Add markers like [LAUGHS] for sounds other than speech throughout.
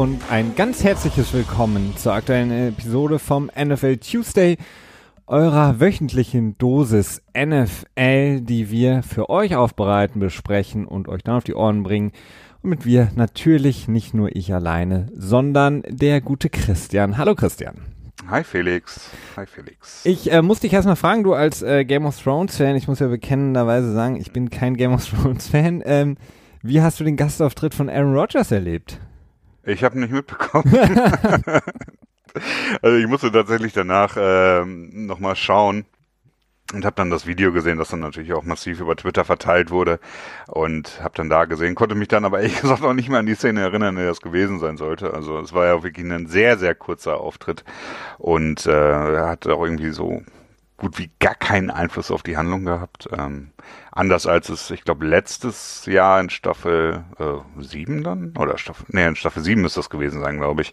Und ein ganz herzliches Willkommen zur aktuellen Episode vom NFL Tuesday, eurer wöchentlichen Dosis NFL, die wir für euch aufbereiten, besprechen und euch dann auf die Ohren bringen. Und mit wir natürlich nicht nur ich alleine, sondern der gute Christian. Hallo Christian. Hi Felix. Hi Felix. Ich äh, muss dich erstmal fragen, du als äh, Game of Thrones Fan, ich muss ja bekennenderweise sagen, ich bin kein Game of Thrones Fan. Ähm, wie hast du den Gastauftritt von Aaron Rodgers erlebt? Ich habe nicht mitbekommen. [LAUGHS] also ich musste tatsächlich danach ähm, nochmal schauen und habe dann das Video gesehen, das dann natürlich auch massiv über Twitter verteilt wurde und habe dann da gesehen, konnte mich dann aber ehrlich [LAUGHS] gesagt auch nicht mehr an die Szene erinnern, in der das gewesen sein sollte. Also es war ja wirklich ein sehr, sehr kurzer Auftritt und äh, er hat auch irgendwie so gut wie gar keinen Einfluss auf die Handlung gehabt. Ähm, anders als es, ich glaube, letztes Jahr in Staffel äh, 7 dann? Oder Staffel, nee, in Staffel 7 müsste das gewesen sein, glaube ich.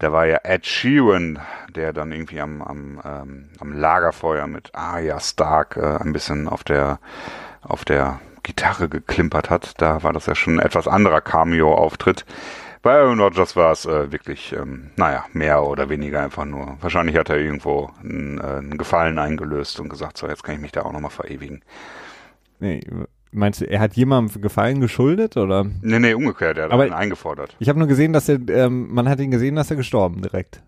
Da war ja Ed Sheeran, der dann irgendwie am, am, ähm, am Lagerfeuer mit Arya Stark äh, ein bisschen auf der, auf der Gitarre geklimpert hat. Da war das ja schon ein etwas anderer Cameo-Auftritt. Bei Aaron Rodgers war es äh, wirklich, ähm, naja, mehr oder weniger einfach nur. Wahrscheinlich hat er irgendwo einen, äh, einen Gefallen eingelöst und gesagt, so, jetzt kann ich mich da auch nochmal verewigen. Nee, meinst du, er hat jemandem Gefallen geschuldet oder? Nee, nee, umgekehrt, er hat Aber ihn eingefordert. Ich habe nur gesehen, dass er, ähm, man hat ihn gesehen, dass er gestorben direkt.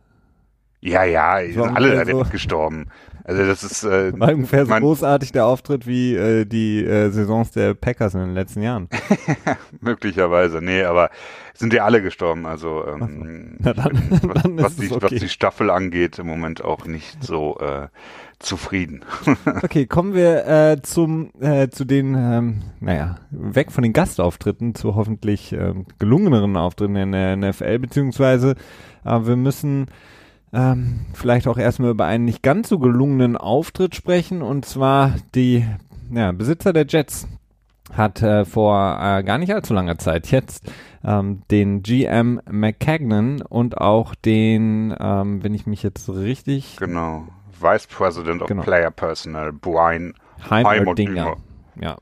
Ja, ja, So sind alle so. gestorben. Also das ist äh, War ungefähr so großartig der Auftritt wie äh, die äh, Saisons der Packers in den letzten Jahren. [LAUGHS] möglicherweise, nee, aber sind ja alle gestorben. Also ähm, Na [LAUGHS] dann- was, ist was, es die, okay. was die Staffel angeht, im Moment auch nicht so äh, zufrieden. [LAUGHS] Okay, kommen wir äh, zum äh, zu den, ähm, naja, weg von den Gastauftritten zu hoffentlich ähm, gelungeneren Auftritten in der NFL, beziehungsweise äh, wir müssen ähm, vielleicht auch erstmal über einen nicht ganz so gelungenen Auftritt sprechen, und zwar die ja, Besitzer der Jets hat äh, vor äh, gar nicht allzu langer Zeit jetzt ähm, den GM McCagnon und auch den, ähm, wenn ich mich jetzt richtig genau. Vice President of Genau. Player Personnel, Brian Heimerdinger. Heimerdinger. Ja.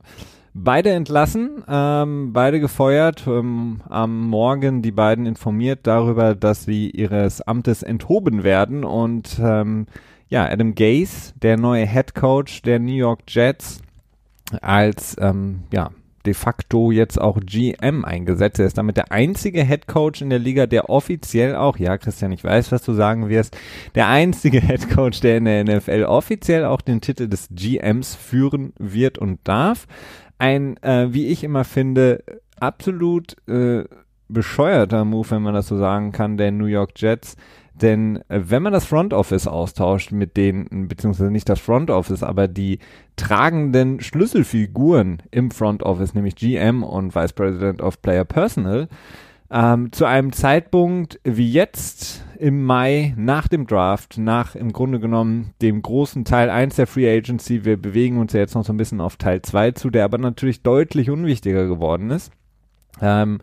Beide entlassen, ähm, beide gefeuert, ähm, am Morgen die beiden informiert darüber, dass sie ihres Amtes enthoben werden und ähm, ja, Adam Gase, der neue Head Coach der New York Jets, als ähm, ja, de facto jetzt auch GM eingesetzt. Er ist damit der einzige Head Coach in der Liga, der offiziell auch, ja Christian, ich weiß, was du sagen wirst, der einzige Head Coach, der in der NFL offiziell auch den Titel des GMs führen wird und darf. Ein, äh, wie ich immer finde, absolut äh, bescheuerter Move, wenn man das so sagen kann, der New York Jets. Denn äh, wenn man das Front Office austauscht mit denen, beziehungsweise nicht das Front Office, aber die tragenden Schlüsselfiguren im Front Office, nämlich GM und Vice President of Player Personnel, ähm, zu einem Zeitpunkt wie jetzt im Mai nach dem Draft, nach im Grunde genommen dem großen Teil 1 der Free Agency, wir bewegen uns ja jetzt noch so ein bisschen auf Teil 2 zu, der aber natürlich deutlich unwichtiger geworden ist. Ähm,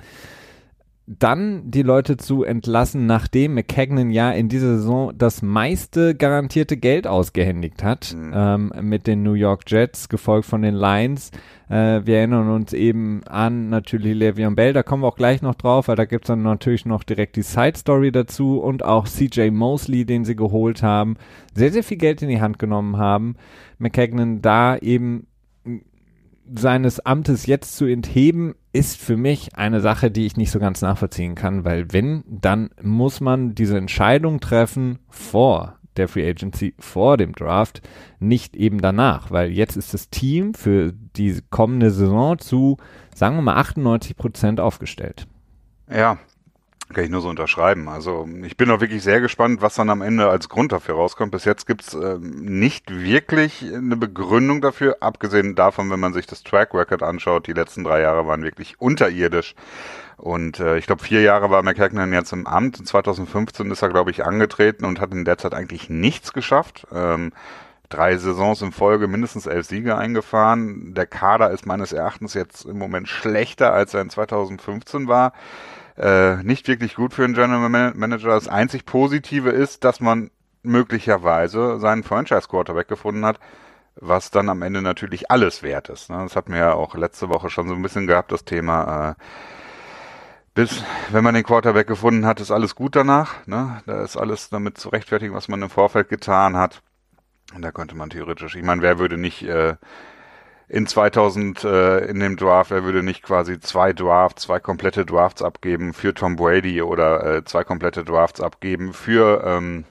dann die Leute zu entlassen, nachdem McCagnon ja in dieser Saison das meiste garantierte Geld ausgehändigt hat Mhm. ähm, mit den New York Jets, gefolgt von den Lions. Äh, wir erinnern uns eben an natürlich Le'Veon Bell, da kommen wir auch gleich noch drauf, weil da gibt's dann natürlich noch direkt die Side Story dazu und auch CJ Mosley, den sie geholt haben, sehr, sehr viel Geld in die Hand genommen haben. McCagnon da eben seines Amtes jetzt zu entheben, ist für mich eine Sache, die ich nicht so ganz nachvollziehen kann, weil wenn, dann muss man diese Entscheidung treffen vor der Free Agency, vor dem Draft, nicht eben danach, weil jetzt ist das Team für die kommende Saison zu, sagen wir mal, 98 Prozent aufgestellt. Ja, kann ich nur so unterschreiben. Also ich bin auch wirklich sehr gespannt, was dann am Ende als Grund dafür rauskommt. Bis jetzt gibt's ähm, nicht wirklich eine Begründung dafür, abgesehen davon, wenn man sich das Track Record anschaut. Die letzten drei Jahre waren wirklich unterirdisch. Und äh, ich glaube, vier Jahre war McCagnon jetzt im Amt. In 2015 ist er, glaube ich, angetreten und hat in der Zeit eigentlich nichts geschafft. Ähm, drei Saisons in Folge mindestens elf Siege eingefahren. Der Kader ist meines Erachtens jetzt im Moment schlechter, als er in 2015 war. Äh, nicht wirklich gut für einen General Man- Manager. Das einzig Positive ist, dass man möglicherweise seinen Franchise Quarterback gefunden hat, was dann am Ende natürlich alles wert ist. Ne? Das hatten wir ja auch letzte Woche schon so ein bisschen gehabt, das Thema. Äh, bis, wenn man den Quarterback gefunden hat, ist alles gut danach. Ne? Da ist alles damit zu rechtfertigen, was man im Vorfeld getan hat. Und da könnte man theoretisch, ich meine, wer würde nicht äh, in 2000 äh, in dem Draft, wer würde nicht quasi zwei Drafts, zwei komplette Drafts abgeben für Tom Brady oder äh, zwei komplette Drafts abgeben für ähm,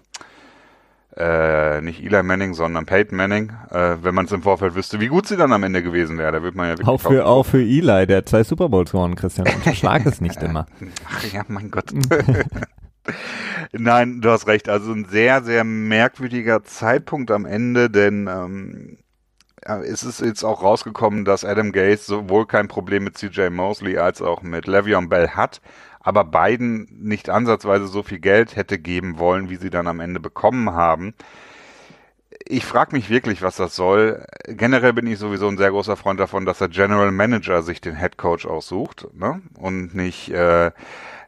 äh, nicht Eli Manning, sondern Peyton Manning, äh, wenn man es im Vorfeld wüsste, wie gut sie dann am Ende gewesen wäre. Da wird man ja wirklich auch für, auch für Eli, der hat zwei Super Bowls gewonnen, Christian. Unterschlag es nicht [LAUGHS] immer. Ach ja, mein Gott. [LAUGHS] Nein, du hast recht. Also ein sehr, sehr merkwürdiger Zeitpunkt am Ende, denn ähm, es ist jetzt auch rausgekommen, dass Adam Gates sowohl kein Problem mit CJ Mosley als auch mit Le'Veon Bell hat aber beiden nicht ansatzweise so viel Geld hätte geben wollen, wie sie dann am Ende bekommen haben. Ich frage mich wirklich, was das soll. Generell bin ich sowieso ein sehr großer Freund davon, dass der General Manager sich den Head Coach aussucht ne? und nicht äh,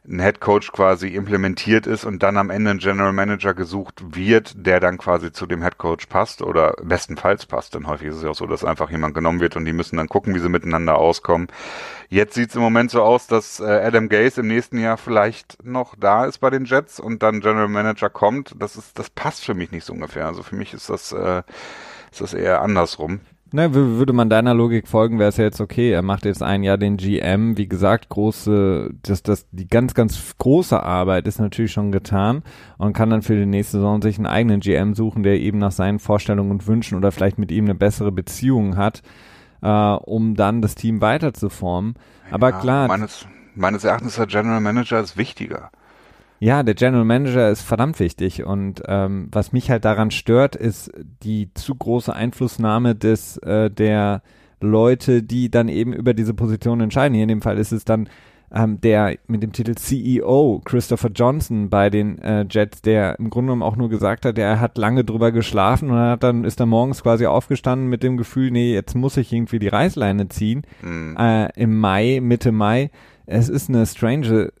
ein Head Coach quasi implementiert ist und dann am Ende ein General Manager gesucht wird, der dann quasi zu dem Head Coach passt oder bestenfalls passt. Denn häufig ist es ja auch so, dass einfach jemand genommen wird und die müssen dann gucken, wie sie miteinander auskommen. Jetzt sieht es im Moment so aus, dass äh, Adam Gase im nächsten Jahr vielleicht noch da ist bei den Jets und dann General Manager kommt. Das ist, das passt für mich nicht so ungefähr. Also für mich ist das, äh, ist das eher andersrum. Ne, würde man deiner Logik folgen, wäre es ja jetzt okay. Er macht jetzt ein Jahr den GM. Wie gesagt, große, das, das, die ganz, ganz große Arbeit ist natürlich schon getan und kann dann für die nächste Saison sich einen eigenen GM suchen, der eben nach seinen Vorstellungen und Wünschen oder vielleicht mit ihm eine bessere Beziehung hat, äh, um dann das Team weiter zu formen. Aber ja, klar. Meines, meines Erachtens ist der General Manager ist wichtiger. Ja, der General Manager ist verdammt wichtig und ähm, was mich halt daran stört, ist die zu große Einflussnahme des äh, der Leute, die dann eben über diese Position entscheiden. Hier in dem Fall ist es dann ähm, der mit dem Titel CEO Christopher Johnson bei den äh, Jets, der im Grunde genommen auch nur gesagt hat, er hat lange drüber geschlafen und hat dann ist er morgens quasi aufgestanden mit dem Gefühl, nee, jetzt muss ich irgendwie die Reißleine ziehen. Mhm. Äh, Im Mai, Mitte Mai. Es ist eine strange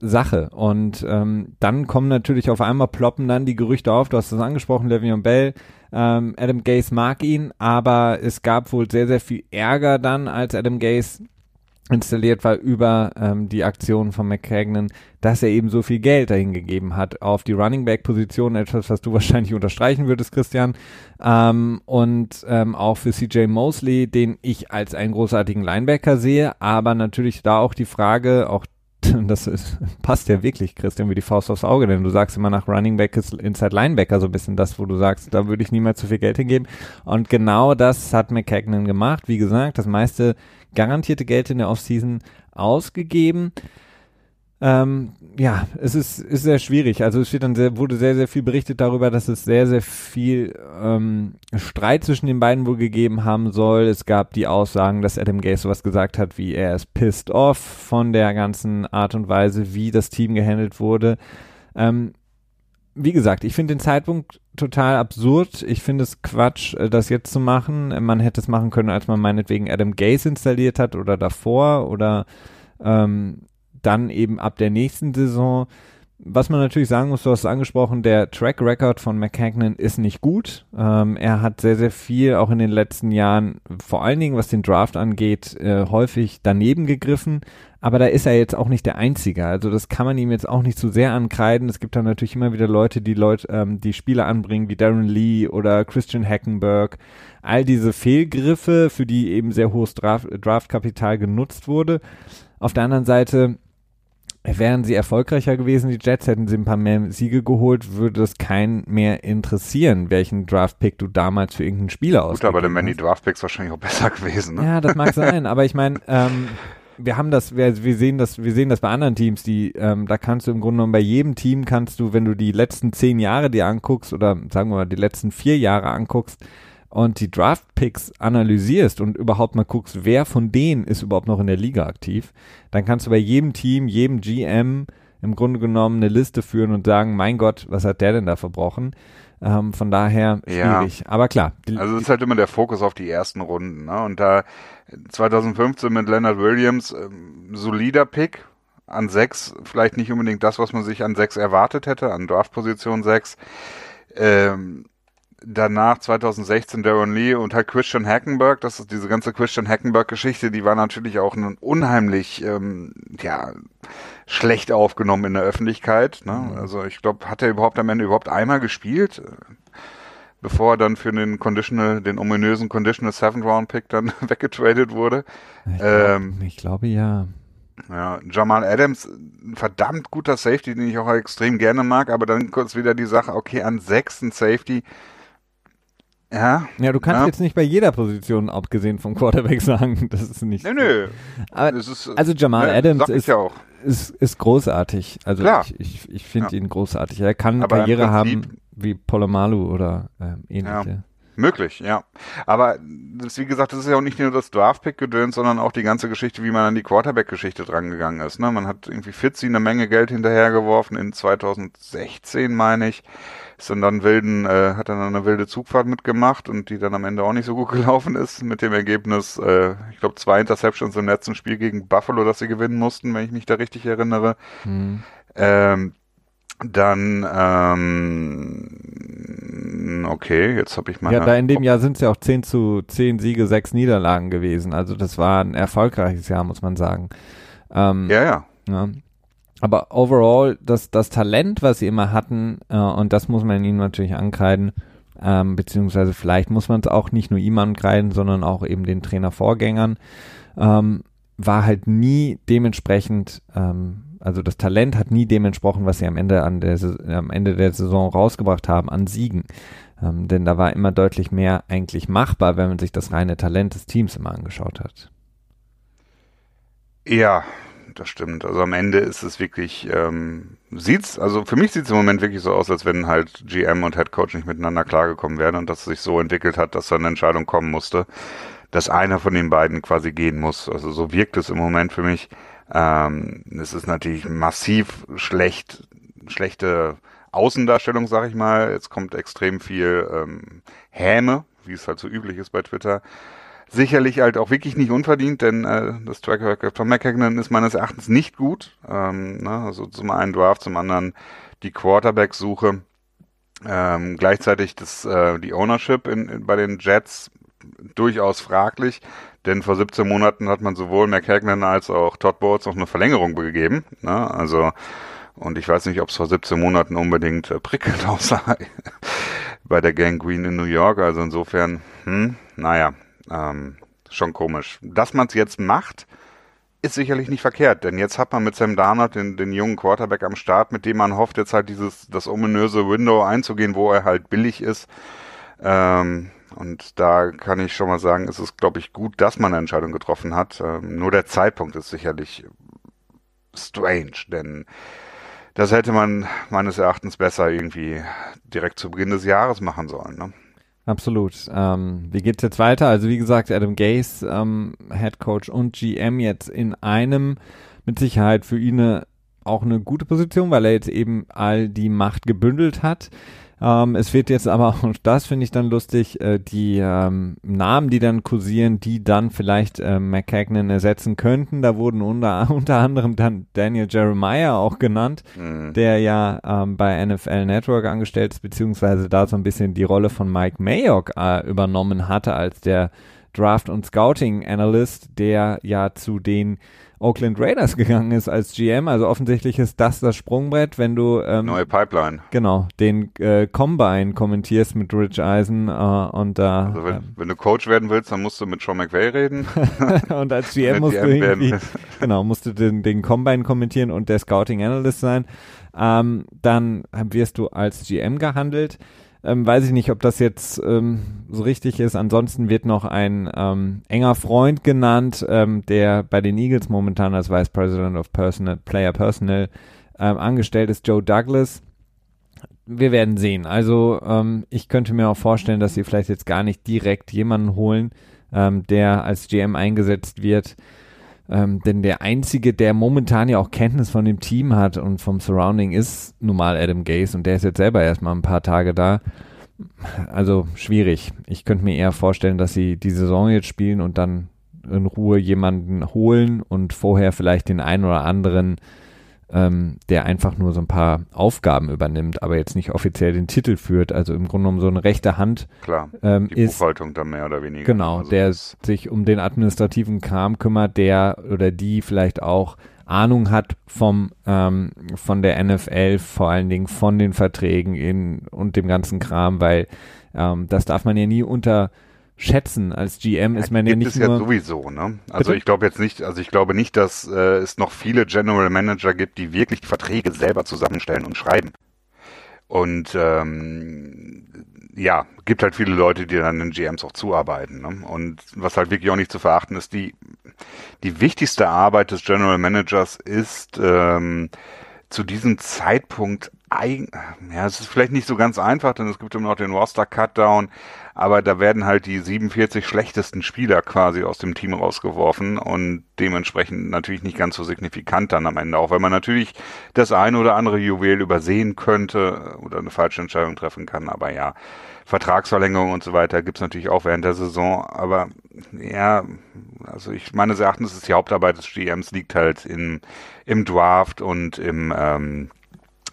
Sache. Und ähm, dann kommen natürlich auf einmal ploppen dann die Gerüchte auf, du hast es angesprochen, Le'Veon Bell, ähm, Adam Gase mag ihn, aber es gab wohl sehr, sehr viel Ärger dann, als Adam Gase installiert war über ähm, die Aktion von McCagnon, dass er eben so viel Geld dahin gegeben hat auf die Running Back Position, etwas, was du [LAUGHS] wahrscheinlich unterstreichen würdest, Christian, ähm, und ähm, auch für CJ Mosley, den ich als einen großartigen Linebacker sehe, aber natürlich da auch die Frage, auch [LAUGHS] das ist, passt ja wirklich, Christian, wie die Faust aufs Auge, denn du sagst immer nach Running Back ist Inside Linebacker so ein bisschen das, wo du sagst, da würde ich niemals zu viel Geld hingeben. Und genau das hat McCagnon gemacht. Wie gesagt, das meiste garantierte Geld in der Offseason ausgegeben. Ähm, ja, es ist, ist sehr schwierig. Also es wird dann sehr, wurde sehr, sehr viel berichtet darüber, dass es sehr, sehr viel ähm, Streit zwischen den beiden wohl gegeben haben soll. Es gab die Aussagen, dass Adam Gase sowas gesagt hat, wie er ist pissed off von der ganzen Art und Weise, wie das Team gehandelt wurde. Ähm, wie gesagt, ich finde den Zeitpunkt total absurd. Ich finde es Quatsch, äh, das jetzt zu machen. Man hätte es machen können, als man meinetwegen Adam Gase installiert hat oder davor oder ähm, dann eben ab der nächsten Saison. Was man natürlich sagen muss, du hast es angesprochen, der Track Record von McCagnon ist nicht gut. Ähm, er hat sehr, sehr viel auch in den letzten Jahren, vor allen Dingen was den Draft angeht, äh, häufig daneben gegriffen. Aber da ist er jetzt auch nicht der Einzige. Also das kann man ihm jetzt auch nicht zu sehr ankreiden. Es gibt dann natürlich immer wieder Leute, die Leute, ähm, die Spieler anbringen, wie Darren Lee oder Christian Hackenberg. All diese Fehlgriffe, für die eben sehr hohes Draft, Draftkapital genutzt wurde. Auf der anderen Seite Wären sie erfolgreicher gewesen, die Jets, hätten sie ein paar mehr Siege geholt, würde das keinen mehr interessieren, welchen Draftpick du damals für irgendeinen Spieler aus. Gut, aber dann wären die Draftpicks wahrscheinlich auch besser gewesen. Ne? Ja, das mag sein, aber ich meine, ähm, wir haben das, wir, wir sehen das, wir sehen das bei anderen Teams, die, ähm, da kannst du im Grunde genommen bei jedem Team kannst du, wenn du die letzten zehn Jahre dir anguckst oder sagen wir mal die letzten vier Jahre anguckst, und die Draft-Picks analysierst und überhaupt mal guckst, wer von denen ist überhaupt noch in der Liga aktiv, dann kannst du bei jedem Team, jedem GM im Grunde genommen eine Liste führen und sagen, mein Gott, was hat der denn da verbrochen? Ähm, von daher schwierig. Ja. Aber klar. also es ist halt immer der Fokus auf die ersten Runden. Ne? Und da 2015 mit Leonard Williams, ähm, solider Pick an sechs, vielleicht nicht unbedingt das, was man sich an sechs erwartet hätte, an Draftposition sechs. Ähm, danach 2016 Darren Lee und halt Christian Hackenberg, das ist diese ganze Christian Hackenberg Geschichte, die war natürlich auch ein unheimlich, ähm, ja, schlecht aufgenommen in der Öffentlichkeit. Ne? Mhm. Also ich glaube, hat er überhaupt am Ende überhaupt einmal gespielt, bevor er dann für den Conditional, den ominösen Conditional Seventh Round Pick dann [LAUGHS] weggetradet wurde. Ich, glaub, ähm, ich glaube ja. Ja, Jamal Adams, ein verdammt guter Safety, den ich auch extrem gerne mag, aber dann kurz wieder die Sache, okay, an sechsten Safety, ja. Ja, du kannst ja. jetzt nicht bei jeder Position, abgesehen vom Quarterback, [LAUGHS] sagen, das ist nicht. Nö, nö. Aber, ist, also Jamal ne, Adams ist, ja ist, ist, großartig. Also Klar. ich, ich, ich finde ja. ihn großartig. Er kann eine Karriere haben wie Polomalu oder äh, ähnliche. Ja. Möglich, ja. Aber das, wie gesagt, das ist ja auch nicht nur das Draftpick-Gedöns, sondern auch die ganze Geschichte, wie man an die Quarterback-Geschichte drangegangen ist. Ne? Man hat irgendwie Fitzy eine Menge Geld hinterhergeworfen in 2016, meine ich. Ist dann dann wilden, äh, hat dann eine wilde Zugfahrt mitgemacht und die dann am Ende auch nicht so gut [LAUGHS] gelaufen ist, mit dem Ergebnis, äh, ich glaube, zwei Interceptions im letzten Spiel gegen Buffalo, dass sie gewinnen mussten, wenn ich mich da richtig erinnere. Mhm. Ähm, dann, ähm, okay, jetzt habe ich mal. Ja, da in dem Jahr sind es ja auch 10 zu 10 Siege, 6 Niederlagen gewesen. Also das war ein erfolgreiches Jahr, muss man sagen. Ähm, ja, ja. ja. Aber overall, das, das Talent, was sie immer hatten, äh, und das muss man ihnen natürlich ankreiden, ähm, beziehungsweise vielleicht muss man es auch nicht nur ihm ankreiden, sondern auch eben den Trainervorgängern, ähm, war halt nie dementsprechend ähm, also das Talent hat nie dem entsprochen, was sie am Ende, an der, am Ende der Saison rausgebracht haben an Siegen. Ähm, denn da war immer deutlich mehr eigentlich machbar, wenn man sich das reine Talent des Teams immer angeschaut hat. Ja, das stimmt. Also am Ende ist es wirklich, ähm, sieht's, also für mich sieht es im Moment wirklich so aus, als wenn halt GM und Head Coach nicht miteinander klargekommen wären und dass es sich so entwickelt hat, dass da eine Entscheidung kommen musste, dass einer von den beiden quasi gehen muss. Also so wirkt es im Moment für mich. Ähm, es ist natürlich massiv schlecht, schlechte Außendarstellung, sag ich mal. Jetzt kommt extrem viel ähm, Häme, wie es halt so üblich ist bei Twitter. Sicherlich halt auch wirklich nicht unverdient, denn äh, das Track Record von McKagan ist meines Erachtens nicht gut. Ähm, ne? Also zum einen Draft, zum anderen die Quarterback-Suche. Ähm, gleichzeitig das, äh, die Ownership in, in, bei den Jets durchaus fraglich. Denn vor 17 Monaten hat man sowohl McHagnon als auch Todd Bowles noch eine Verlängerung gegeben. Ne? Also, und ich weiß nicht, ob es vor 17 Monaten unbedingt äh, prickelnd [LAUGHS] aussah bei der Gang Green in New York. Also insofern, hm, naja, ähm, schon komisch. Dass man es jetzt macht, ist sicherlich nicht verkehrt, denn jetzt hat man mit Sam Darnold den, den jungen Quarterback am Start, mit dem man hofft, jetzt halt dieses das ominöse Window einzugehen, wo er halt billig ist. Ähm, und da kann ich schon mal sagen, ist es, glaube ich, gut, dass man eine Entscheidung getroffen hat. Ähm, nur der Zeitpunkt ist sicherlich strange, denn das hätte man meines Erachtens besser irgendwie direkt zu Beginn des Jahres machen sollen. Ne? Absolut. Ähm, wie geht's jetzt weiter? Also wie gesagt, Adam Gase, ähm, Head Coach und GM jetzt in einem mit Sicherheit für ihn eine, auch eine gute Position, weil er jetzt eben all die Macht gebündelt hat. Ähm, es wird jetzt aber, [LAUGHS] und das finde ich dann lustig, äh, die ähm, Namen, die dann kursieren, die dann vielleicht äh, McCagnon ersetzen könnten. Da wurden unter, [LAUGHS] unter anderem dann Daniel Jeremiah auch genannt, mhm. der ja ähm, bei NFL Network angestellt ist, beziehungsweise da so ein bisschen die Rolle von Mike Mayock äh, übernommen hatte als der Draft- und Scouting-Analyst, der ja zu den Oakland Raiders gegangen ist als GM. Also offensichtlich ist das das Sprungbrett, wenn du ähm, neue Pipeline. Genau, den äh, Combine kommentierst mit Rich Eisen äh, und da. also wenn, äh, wenn, du Coach werden willst, dann musst du mit Sean McVay reden. [LAUGHS] und als GM musst du irgendwie, [LAUGHS] genau, musst du den, den Combine kommentieren und der Scouting Analyst sein. Ähm, dann wirst du als GM gehandelt. Ähm, weiß ich nicht, ob das jetzt ähm, so richtig ist. Ansonsten wird noch ein ähm, enger Freund genannt, ähm, der bei den Eagles momentan als Vice President of Personal, Player Personnel ähm, angestellt ist, Joe Douglas. Wir werden sehen. Also ähm, ich könnte mir auch vorstellen, dass sie vielleicht jetzt gar nicht direkt jemanden holen, der als GM eingesetzt wird. Ähm, denn der Einzige, der momentan ja auch Kenntnis von dem Team hat und vom Surrounding ist nun mal Adam Gaze und der ist jetzt selber erstmal ein paar Tage da. Also schwierig. Ich könnte mir eher vorstellen, dass sie die Saison jetzt spielen und dann in Ruhe jemanden holen und vorher vielleicht den einen oder anderen ähm, der einfach nur so ein paar Aufgaben übernimmt, aber jetzt nicht offiziell den Titel führt, also im Grunde genommen so eine rechte Hand Klar, ähm, die ist, Buchhaltung dann mehr oder weniger. Genau, also der sich um den administrativen Kram kümmert, der oder die vielleicht auch Ahnung hat vom ähm, von der NFL, vor allen Dingen von den Verträgen in, und dem ganzen Kram, weil ähm, das darf man ja nie unterschätzen. Als GM ist man ja, nicht es nur ja sowieso, ne? Also ich glaube jetzt nicht, also ich glaube nicht, dass äh, es noch viele General Manager gibt, die wirklich Verträge selber zusammenstellen und schreiben. Und ähm, ja, gibt halt viele Leute, die dann den GMs auch zuarbeiten. Ne? Und was halt wirklich auch nicht zu verachten ist, die, die wichtigste Arbeit des General Managers ist ähm, zu diesem Zeitpunkt ja, es ist vielleicht nicht so ganz einfach, denn es gibt immer noch den Roster Cutdown, aber da werden halt die 47 schlechtesten Spieler quasi aus dem Team rausgeworfen und dementsprechend natürlich nicht ganz so signifikant dann am Ende, auch wenn man natürlich das eine oder andere Juwel übersehen könnte oder eine falsche Entscheidung treffen kann, aber ja, Vertragsverlängerung und so weiter gibt's natürlich auch während der Saison, aber ja, also ich meines Erachtens ist die Hauptarbeit des GMs liegt halt in, im Draft und im ähm,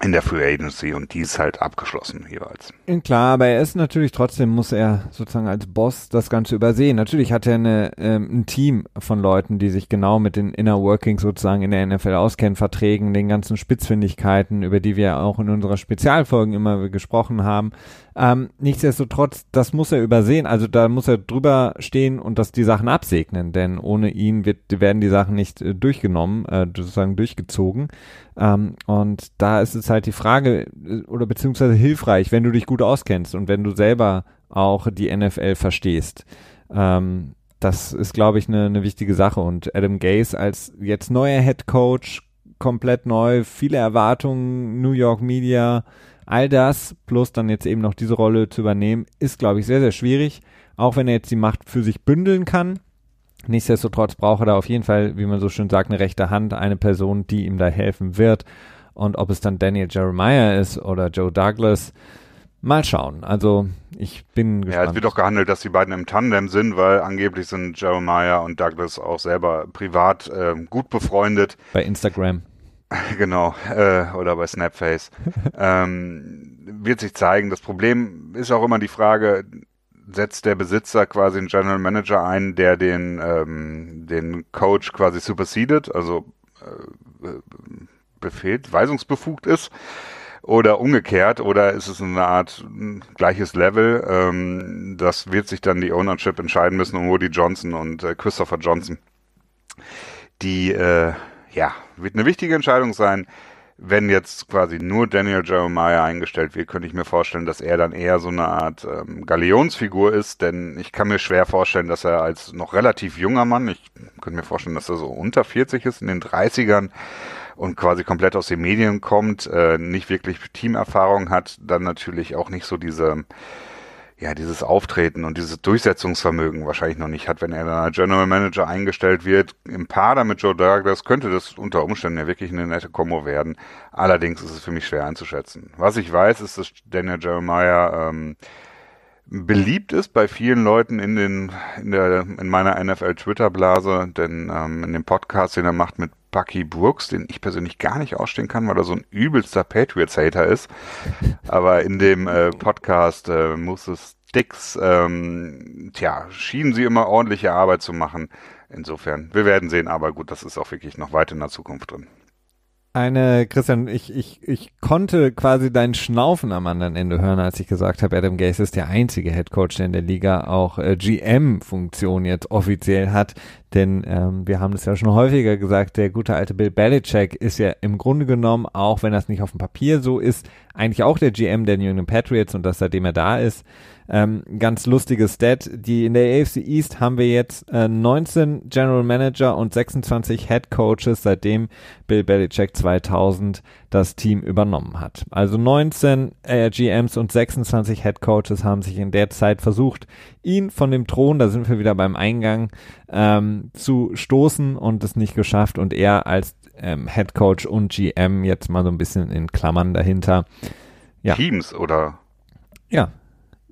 in der Free Agency und die ist halt abgeschlossen jeweils. Klar, aber er ist natürlich trotzdem, muss er sozusagen als Boss das Ganze übersehen. Natürlich hat er eine, ähm, ein Team von Leuten, die sich genau mit den Inner Workings sozusagen in der NFL auskennen, Verträgen, den ganzen Spitzfindigkeiten, über die wir auch in unserer Spezialfolgen immer gesprochen haben. Ähm, nichtsdestotrotz, das muss er übersehen. Also da muss er drüber stehen und das die Sachen absegnen, denn ohne ihn wird, werden die Sachen nicht äh, durchgenommen, äh, sozusagen durchgezogen. Ähm, und da ist es halt die Frage, äh, oder beziehungsweise hilfreich, wenn du dich gut auskennst und wenn du selber auch die NFL verstehst. Ähm, das ist, glaube ich, eine ne wichtige Sache. Und Adam Gase als jetzt neuer Head Coach, komplett neu, viele Erwartungen, New York Media, All das plus dann jetzt eben noch diese Rolle zu übernehmen, ist, glaube ich, sehr, sehr schwierig. Auch wenn er jetzt die Macht für sich bündeln kann. Nichtsdestotrotz braucht er da auf jeden Fall, wie man so schön sagt, eine rechte Hand, eine Person, die ihm da helfen wird. Und ob es dann Daniel Jeremiah ist oder Joe Douglas, mal schauen. Also ich bin gespannt. Ja, es wird auch gehandelt, dass die beiden im Tandem sind, weil angeblich sind Jeremiah und Douglas auch selber privat äh, gut befreundet. Bei Instagram. [LAUGHS] Genau, äh, oder bei Snapface. [LAUGHS] ähm, wird sich zeigen. Das Problem ist auch immer die Frage, setzt der Besitzer quasi einen General Manager ein, der den, ähm, den Coach quasi supersedet, also äh, befehlt, weisungsbefugt ist, oder umgekehrt, oder ist es eine Art gleiches Level? Ähm, das wird sich dann die Ownership entscheiden müssen um Woody Johnson und äh, Christopher Johnson, die äh, ja, wird eine wichtige Entscheidung sein. Wenn jetzt quasi nur Daniel Jeremiah eingestellt wird, könnte ich mir vorstellen, dass er dann eher so eine Art ähm, Galionsfigur ist, denn ich kann mir schwer vorstellen, dass er als noch relativ junger Mann, ich könnte mir vorstellen, dass er so unter 40 ist, in den 30ern und quasi komplett aus den Medien kommt, äh, nicht wirklich Teamerfahrung hat, dann natürlich auch nicht so diese ja, dieses Auftreten und dieses Durchsetzungsvermögen wahrscheinlich noch nicht hat, wenn er dann als General Manager eingestellt wird. Im Paar mit Joe Douglas könnte das unter Umständen ja wirklich eine nette Kombo werden. Allerdings ist es für mich schwer einzuschätzen. Was ich weiß, ist, dass Daniel Jeremiah ähm, beliebt ist bei vielen Leuten in den in der in meiner NFL Twitter Blase, denn ähm, in dem Podcast, den er macht mit Bucky Brooks, den ich persönlich gar nicht ausstehen kann, weil er so ein übelster Patriots-Hater ist. Aber in dem äh, Podcast äh, Moses Dix, ähm, tja, schienen sie immer ordentliche Arbeit zu machen. Insofern, wir werden sehen, aber gut, das ist auch wirklich noch weit in der Zukunft drin eine, Christian, ich, ich, ich konnte quasi dein Schnaufen am anderen Ende hören, als ich gesagt habe, Adam Gase ist der einzige Headcoach, der in der Liga auch äh, GM-Funktion jetzt offiziell hat. Denn ähm, wir haben das ja schon häufiger gesagt, der gute alte Bill Belichick ist ja im Grunde genommen, auch wenn das nicht auf dem Papier so ist, eigentlich auch der GM der New England Patriots und das seitdem er da ist. Ähm, ganz lustiges Stat. Die in der AFC East haben wir jetzt äh, 19 General Manager und 26 Head Coaches, seitdem Bill Belichick 2000 das Team übernommen hat. Also 19 äh, GMs und 26 Head Coaches haben sich in der Zeit versucht, ihn von dem Thron, da sind wir wieder beim Eingang, ähm, zu stoßen und es nicht geschafft und er als ähm, Head Coach und GM jetzt mal so ein bisschen in Klammern dahinter. Ja. Teams oder? Ja,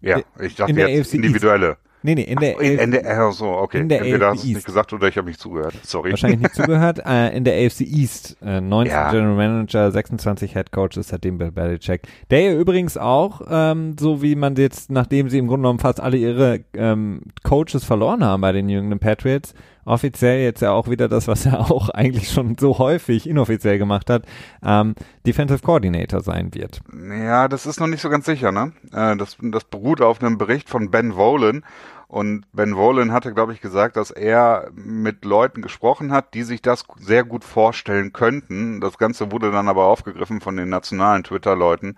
ja, ich dachte jetzt individuelle. Nee, nee, in der, Ach, in, in der ach so, okay. In der Entweder hast du nicht gesagt oder ich habe nicht zugehört. Sorry. Wahrscheinlich nicht zugehört. [LAUGHS] Äh, in der AFC East, äh, 19 ja. General Manager, 26 Head Coaches, seitdem Bill Belichick. Der ja übrigens auch, ähm, so wie man jetzt, nachdem sie im Grunde genommen fast alle ihre ähm, Coaches verloren haben bei den jüngeren Patriots, offiziell jetzt ja auch wieder das, was er [LAUGHS] auch eigentlich schon so häufig inoffiziell gemacht hat, ähm, Defensive Coordinator sein wird. Ja, das ist noch nicht so ganz sicher, ne? Äh, das, das beruht auf einem Bericht von Ben Volen und Ben Wolin hatte, glaube ich, gesagt, dass er mit Leuten gesprochen hat, die sich das sehr gut vorstellen könnten. Das Ganze wurde dann aber aufgegriffen von den nationalen Twitter-Leuten.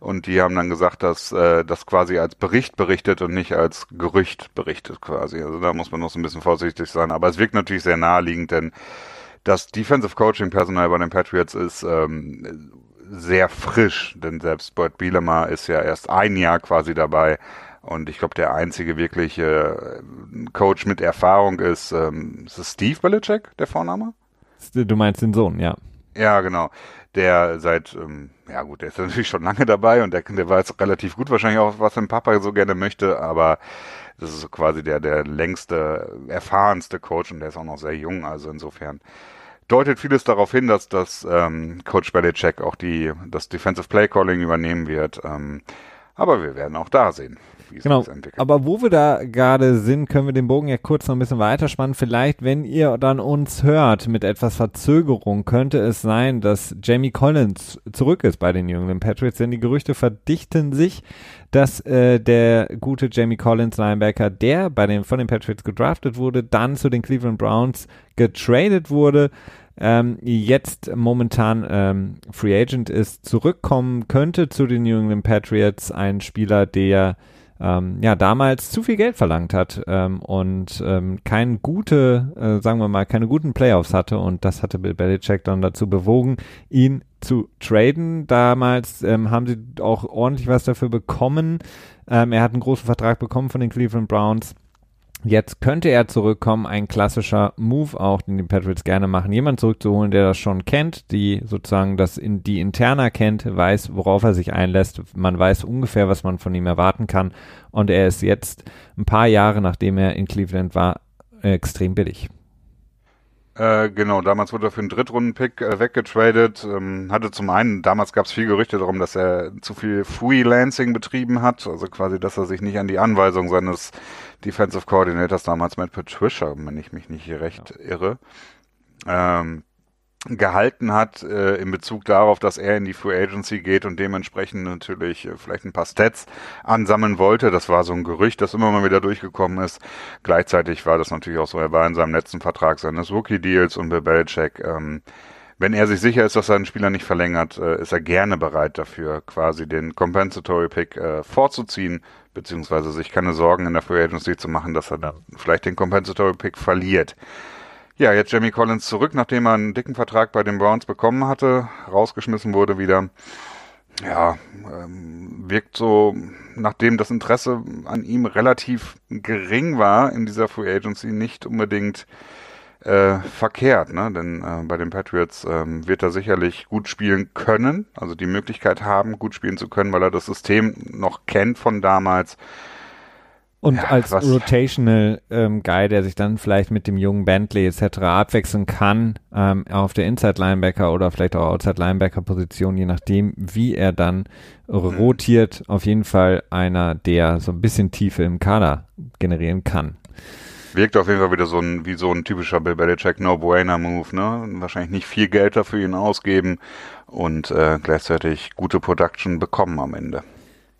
Und die haben dann gesagt, dass äh, das quasi als Bericht berichtet und nicht als Gerücht berichtet quasi. Also da muss man noch so ein bisschen vorsichtig sein. Aber es wirkt natürlich sehr naheliegend, denn das Defensive Coaching Personal bei den Patriots ist ähm, sehr frisch, denn selbst Bert Bielemer ist ja erst ein Jahr quasi dabei. Und ich glaube, der einzige wirkliche äh, Coach mit Erfahrung ist, ähm, ist es Steve Belichick, der Vorname? Du meinst den Sohn, ja. Ja, genau. Der seit, ähm, ja gut, der ist [LAUGHS] natürlich schon lange dabei und der, der weiß relativ gut wahrscheinlich auch, was sein Papa so gerne möchte, aber das ist so quasi der, der längste, erfahrenste Coach und der ist auch noch sehr jung, also insofern deutet vieles darauf hin, dass das ähm, Coach Belichick auch die, das Defensive Play Calling übernehmen wird. Ähm, aber wir werden auch da sehen wie es genau. entwickelt. Aber wo wir da gerade sind, können wir den Bogen ja kurz noch ein bisschen weiterspannen. Vielleicht, wenn ihr dann uns hört mit etwas Verzögerung, könnte es sein, dass Jamie Collins zurück ist bei den New Patriots, denn die Gerüchte verdichten sich, dass äh, der gute Jamie Collins Linebacker, der bei den von den Patriots gedraftet wurde, dann zu den Cleveland Browns getradet wurde ähm, jetzt momentan ähm, Free Agent ist, zurückkommen könnte zu den New England Patriots. Ein Spieler, der ähm, ja damals zu viel Geld verlangt hat ähm, und ähm, keine gute, äh, sagen wir mal, keine guten Playoffs hatte und das hatte Bill Belichick dann dazu bewogen, ihn zu traden. Damals ähm, haben sie auch ordentlich was dafür bekommen. Ähm, er hat einen großen Vertrag bekommen von den Cleveland Browns. Jetzt könnte er zurückkommen, ein klassischer Move auch, den die Patriots gerne machen, jemand zurückzuholen, der das schon kennt, die sozusagen das in die Interna kennt, weiß, worauf er sich einlässt, man weiß ungefähr, was man von ihm erwarten kann und er ist jetzt ein paar Jahre, nachdem er in Cleveland war, extrem billig. Äh, genau, damals wurde er für einen Drittrunden-Pick äh, weggetradet. Ähm, hatte zum einen, damals gab es viel Gerüchte darum, dass er zu viel Freelancing betrieben hat, also quasi, dass er sich nicht an die Anweisung seines Defensive Coordinators damals mit Patricia, wenn ich mich nicht recht ja. irre, ähm, gehalten hat äh, in Bezug darauf, dass er in die Free Agency geht und dementsprechend natürlich äh, vielleicht ein paar Stats ansammeln wollte. Das war so ein Gerücht, das immer mal wieder durchgekommen ist. Gleichzeitig war das natürlich auch so, er war in seinem letzten Vertrag seines Rookie-Deals und Bill Belichick, ähm, wenn er sich sicher ist, dass er einen Spieler nicht verlängert, äh, ist er gerne bereit dafür, quasi den Compensatory Pick äh, vorzuziehen, beziehungsweise sich keine Sorgen in der Free Agency zu machen, dass er dann vielleicht den Compensatory Pick verliert. Ja, jetzt Jamie Collins zurück, nachdem er einen dicken Vertrag bei den Browns bekommen hatte, rausgeschmissen wurde wieder. Ja, ähm, wirkt so, nachdem das Interesse an ihm relativ gering war in dieser Free Agency, nicht unbedingt äh, verkehrt, ne? Denn äh, bei den Patriots ähm, wird er sicherlich gut spielen können, also die Möglichkeit haben, gut spielen zu können, weil er das System noch kennt von damals. Und ja, als was? Rotational ähm, Guy, der sich dann vielleicht mit dem jungen Bentley etc. abwechseln kann, ähm, auf der Inside Linebacker oder vielleicht auch Outside Linebacker Position, je nachdem, wie er dann mhm. rotiert, auf jeden Fall einer, der so ein bisschen Tiefe im Kader generieren kann. Wirkt auf jeden Fall wieder so ein, wie so ein typischer Bill Belichick No-Brainer-Move, ne? Wahrscheinlich nicht viel Geld dafür ihn ausgeben und äh, gleichzeitig gute Production bekommen am Ende.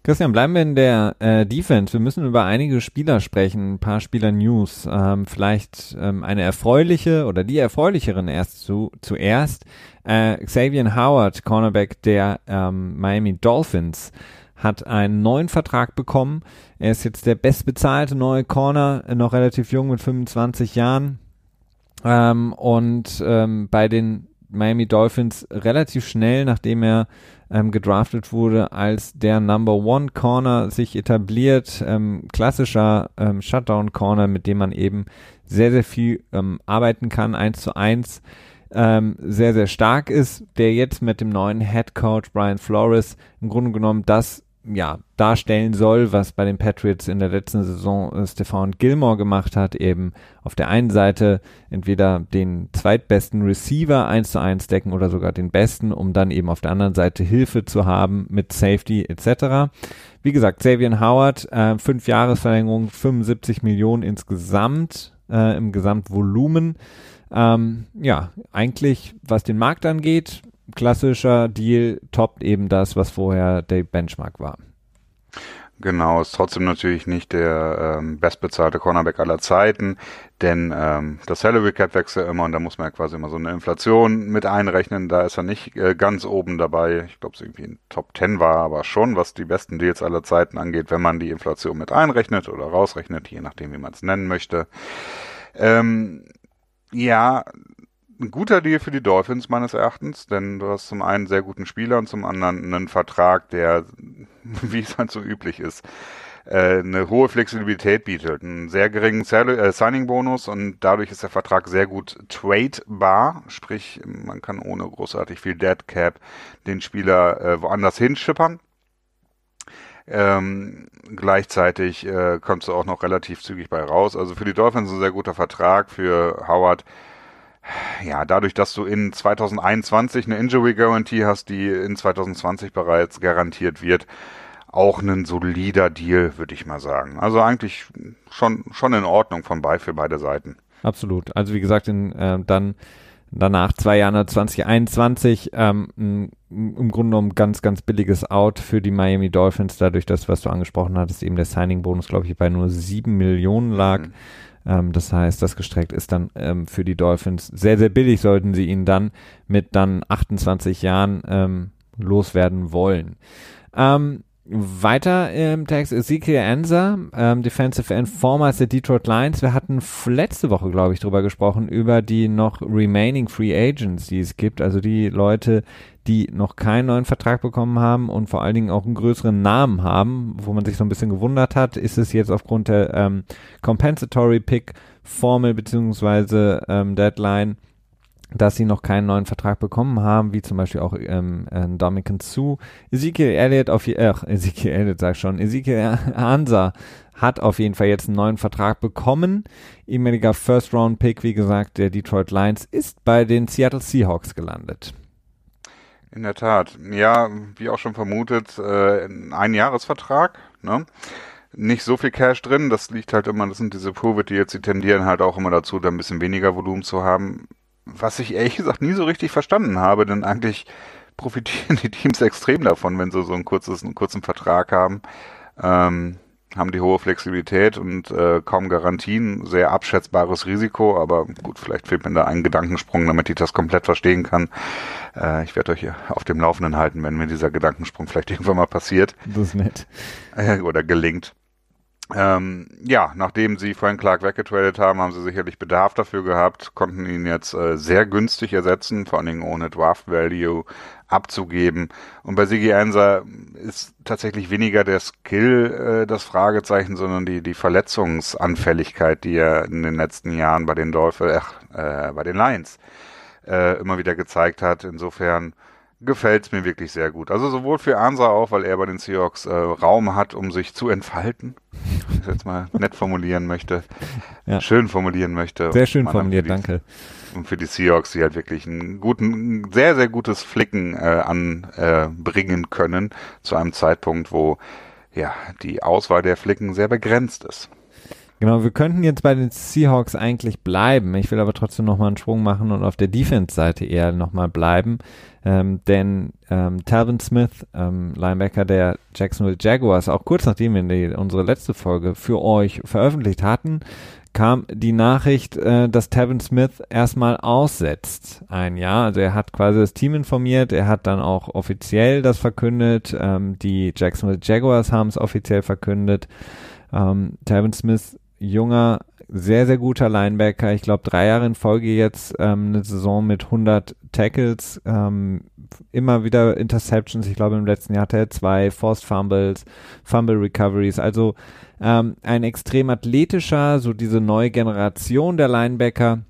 Christian, bleiben wir in der äh, Defense. Wir müssen über einige Spieler sprechen, ein paar Spieler-News. Ähm, vielleicht ähm, eine erfreuliche oder die erfreulicheren erst zu, zuerst. Äh, Xavier Howard, Cornerback der ähm, Miami Dolphins, hat einen neuen Vertrag bekommen. Er ist jetzt der bestbezahlte neue Corner, äh, noch relativ jung mit 25 Jahren. Ähm, und ähm, bei den Miami Dolphins relativ schnell, nachdem er ähm, gedraftet wurde, als der Number One Corner sich etabliert. Ähm, klassischer ähm, Shutdown Corner, mit dem man eben sehr, sehr viel ähm, arbeiten kann, eins zu eins. Ähm, sehr, sehr stark ist, der jetzt mit dem neuen Head Coach Brian Flores im Grunde genommen das ja, darstellen soll, was bei den Patriots in der letzten Saison äh, Stefan Gilmore gemacht hat, eben auf der einen Seite entweder den zweitbesten Receiver eins zu eins decken oder sogar den besten, um dann eben auf der anderen Seite Hilfe zu haben mit Safety etc. Wie gesagt, Xavier Howard, äh, fünf Jahresverlängerung, 75 Millionen insgesamt äh, im Gesamtvolumen. Ähm, ja, eigentlich, was den Markt angeht, klassischer Deal toppt eben das, was vorher der Benchmark war. Genau, ist trotzdem natürlich nicht der ähm, bestbezahlte Cornerback aller Zeiten, denn ähm, das Salary Cap wechselt immer und da muss man ja quasi immer so eine Inflation mit einrechnen. Da ist er nicht äh, ganz oben dabei. Ich glaube, es irgendwie in Top 10 war, aber schon, was die besten Deals aller Zeiten angeht, wenn man die Inflation mit einrechnet oder rausrechnet, je nachdem, wie man es nennen möchte. Ähm, ja, ein guter Deal für die Dolphins meines Erachtens, denn du hast zum einen sehr guten Spieler und zum anderen einen Vertrag, der, [LAUGHS] wie es halt so üblich ist, äh, eine hohe Flexibilität bietet, einen sehr geringen äh, Signing-Bonus und dadurch ist der Vertrag sehr gut tradebar, sprich man kann ohne großartig viel Dead Cap den Spieler äh, woanders hinschippern. Ähm, gleichzeitig äh, kommst du auch noch relativ zügig bei raus. Also für die Dolphins ein sehr guter Vertrag, für Howard ja, dadurch, dass du in 2021 eine Injury Guarantee hast, die in 2020 bereits garantiert wird, auch ein solider Deal, würde ich mal sagen. Also eigentlich schon, schon in Ordnung von bei für beide Seiten. Absolut. Also wie gesagt, in, äh, dann danach zwei Jahre 2021 ähm, im Grunde genommen ganz, ganz billiges Out für die Miami Dolphins, dadurch, dass, was du angesprochen hattest, eben der Signing-Bonus, glaube ich, bei nur sieben Millionen lag. Mhm. Ähm, das heißt, das gestreckt ist dann ähm, für die Dolphins sehr, sehr billig, sollten sie ihn dann mit dann 28 Jahren ähm, loswerden wollen. Ähm, weiter im Text Ezekiel Ansa, ähm, Defensive End, Formers der Detroit Lions. Wir hatten letzte Woche, glaube ich, drüber gesprochen, über die noch remaining Free Agents, die es gibt. Also die Leute, die noch keinen neuen Vertrag bekommen haben und vor allen Dingen auch einen größeren Namen haben, wo man sich so ein bisschen gewundert hat, ist es jetzt aufgrund der ähm, Compensatory Pick Formel beziehungsweise ähm, Deadline dass sie noch keinen neuen Vertrag bekommen haben, wie zum Beispiel auch ähm, äh, Dominican Sue. Ezekiel Elliott auf äh, Ezekiel Elliott sag schon, Ezekiel Hansa hat auf jeden Fall jetzt einen neuen Vertrag bekommen. Ehemaliger First Round Pick, wie gesagt, der Detroit Lions ist bei den Seattle Seahawks gelandet. In der Tat. Ja, wie auch schon vermutet, äh, ein Jahresvertrag, ne? Nicht so viel Cash drin, das liegt halt immer, das sind diese Prove Deals, die tendieren halt auch immer dazu, da ein bisschen weniger Volumen zu haben was ich ehrlich gesagt nie so richtig verstanden habe, denn eigentlich [LAUGHS] profitieren die Teams extrem davon, wenn sie so ein kurzes, einen kurzen Vertrag haben. Ähm, haben die hohe Flexibilität und äh, kaum Garantien, sehr abschätzbares Risiko, aber gut, vielleicht fehlt mir da ein Gedankensprung, damit ich das komplett verstehen kann. Äh, ich werde euch auf dem Laufenden halten, wenn mir dieser Gedankensprung vielleicht [LAUGHS] irgendwann mal passiert. Das ist nett. Äh, oder gelingt. Ähm, ja, nachdem sie Frank Clark weggetradet haben, haben sie sicherlich Bedarf dafür gehabt, konnten ihn jetzt äh, sehr günstig ersetzen, vor allen Dingen ohne Draft Value abzugeben. Und bei Sigi Ansa ist tatsächlich weniger der Skill äh, das Fragezeichen, sondern die, die Verletzungsanfälligkeit, die er in den letzten Jahren bei den Dolphins, äh, bei den Lions äh, immer wieder gezeigt hat. Insofern gefällt es mir wirklich sehr gut. Also sowohl für Ansa auch, weil er bei den Seahawks äh, Raum hat, um sich zu entfalten, wenn ich jetzt mal nett formulieren möchte, ja. schön formulieren möchte. Sehr schön formuliert, die, danke. Und für die Seahawks, die halt wirklich einen guten, sehr, sehr gutes Flicken äh, anbringen äh, können, zu einem Zeitpunkt, wo ja die Auswahl der Flicken sehr begrenzt ist. Genau, wir könnten jetzt bei den Seahawks eigentlich bleiben. Ich will aber trotzdem nochmal einen Sprung machen und auf der Defense-Seite eher nochmal bleiben. Ähm, denn ähm, Talvin Smith, ähm, Linebacker der Jacksonville Jaguars, auch kurz nachdem wir die, unsere letzte Folge für euch veröffentlicht hatten, kam die Nachricht, äh, dass Tevin Smith erstmal aussetzt ein Jahr. Also er hat quasi das Team informiert, er hat dann auch offiziell das verkündet, ähm, die Jacksonville Jaguars haben es offiziell verkündet. Ähm, Tevin Smith junger, sehr, sehr guter Linebacker. Ich glaube, drei Jahre in Folge jetzt ähm, eine Saison mit 100 Tackles, ähm, immer wieder Interceptions. Ich glaube, im letzten Jahr hatte er zwei Forced Fumbles, Fumble Recoveries. Also ähm, ein extrem athletischer, so diese neue Generation der Linebacker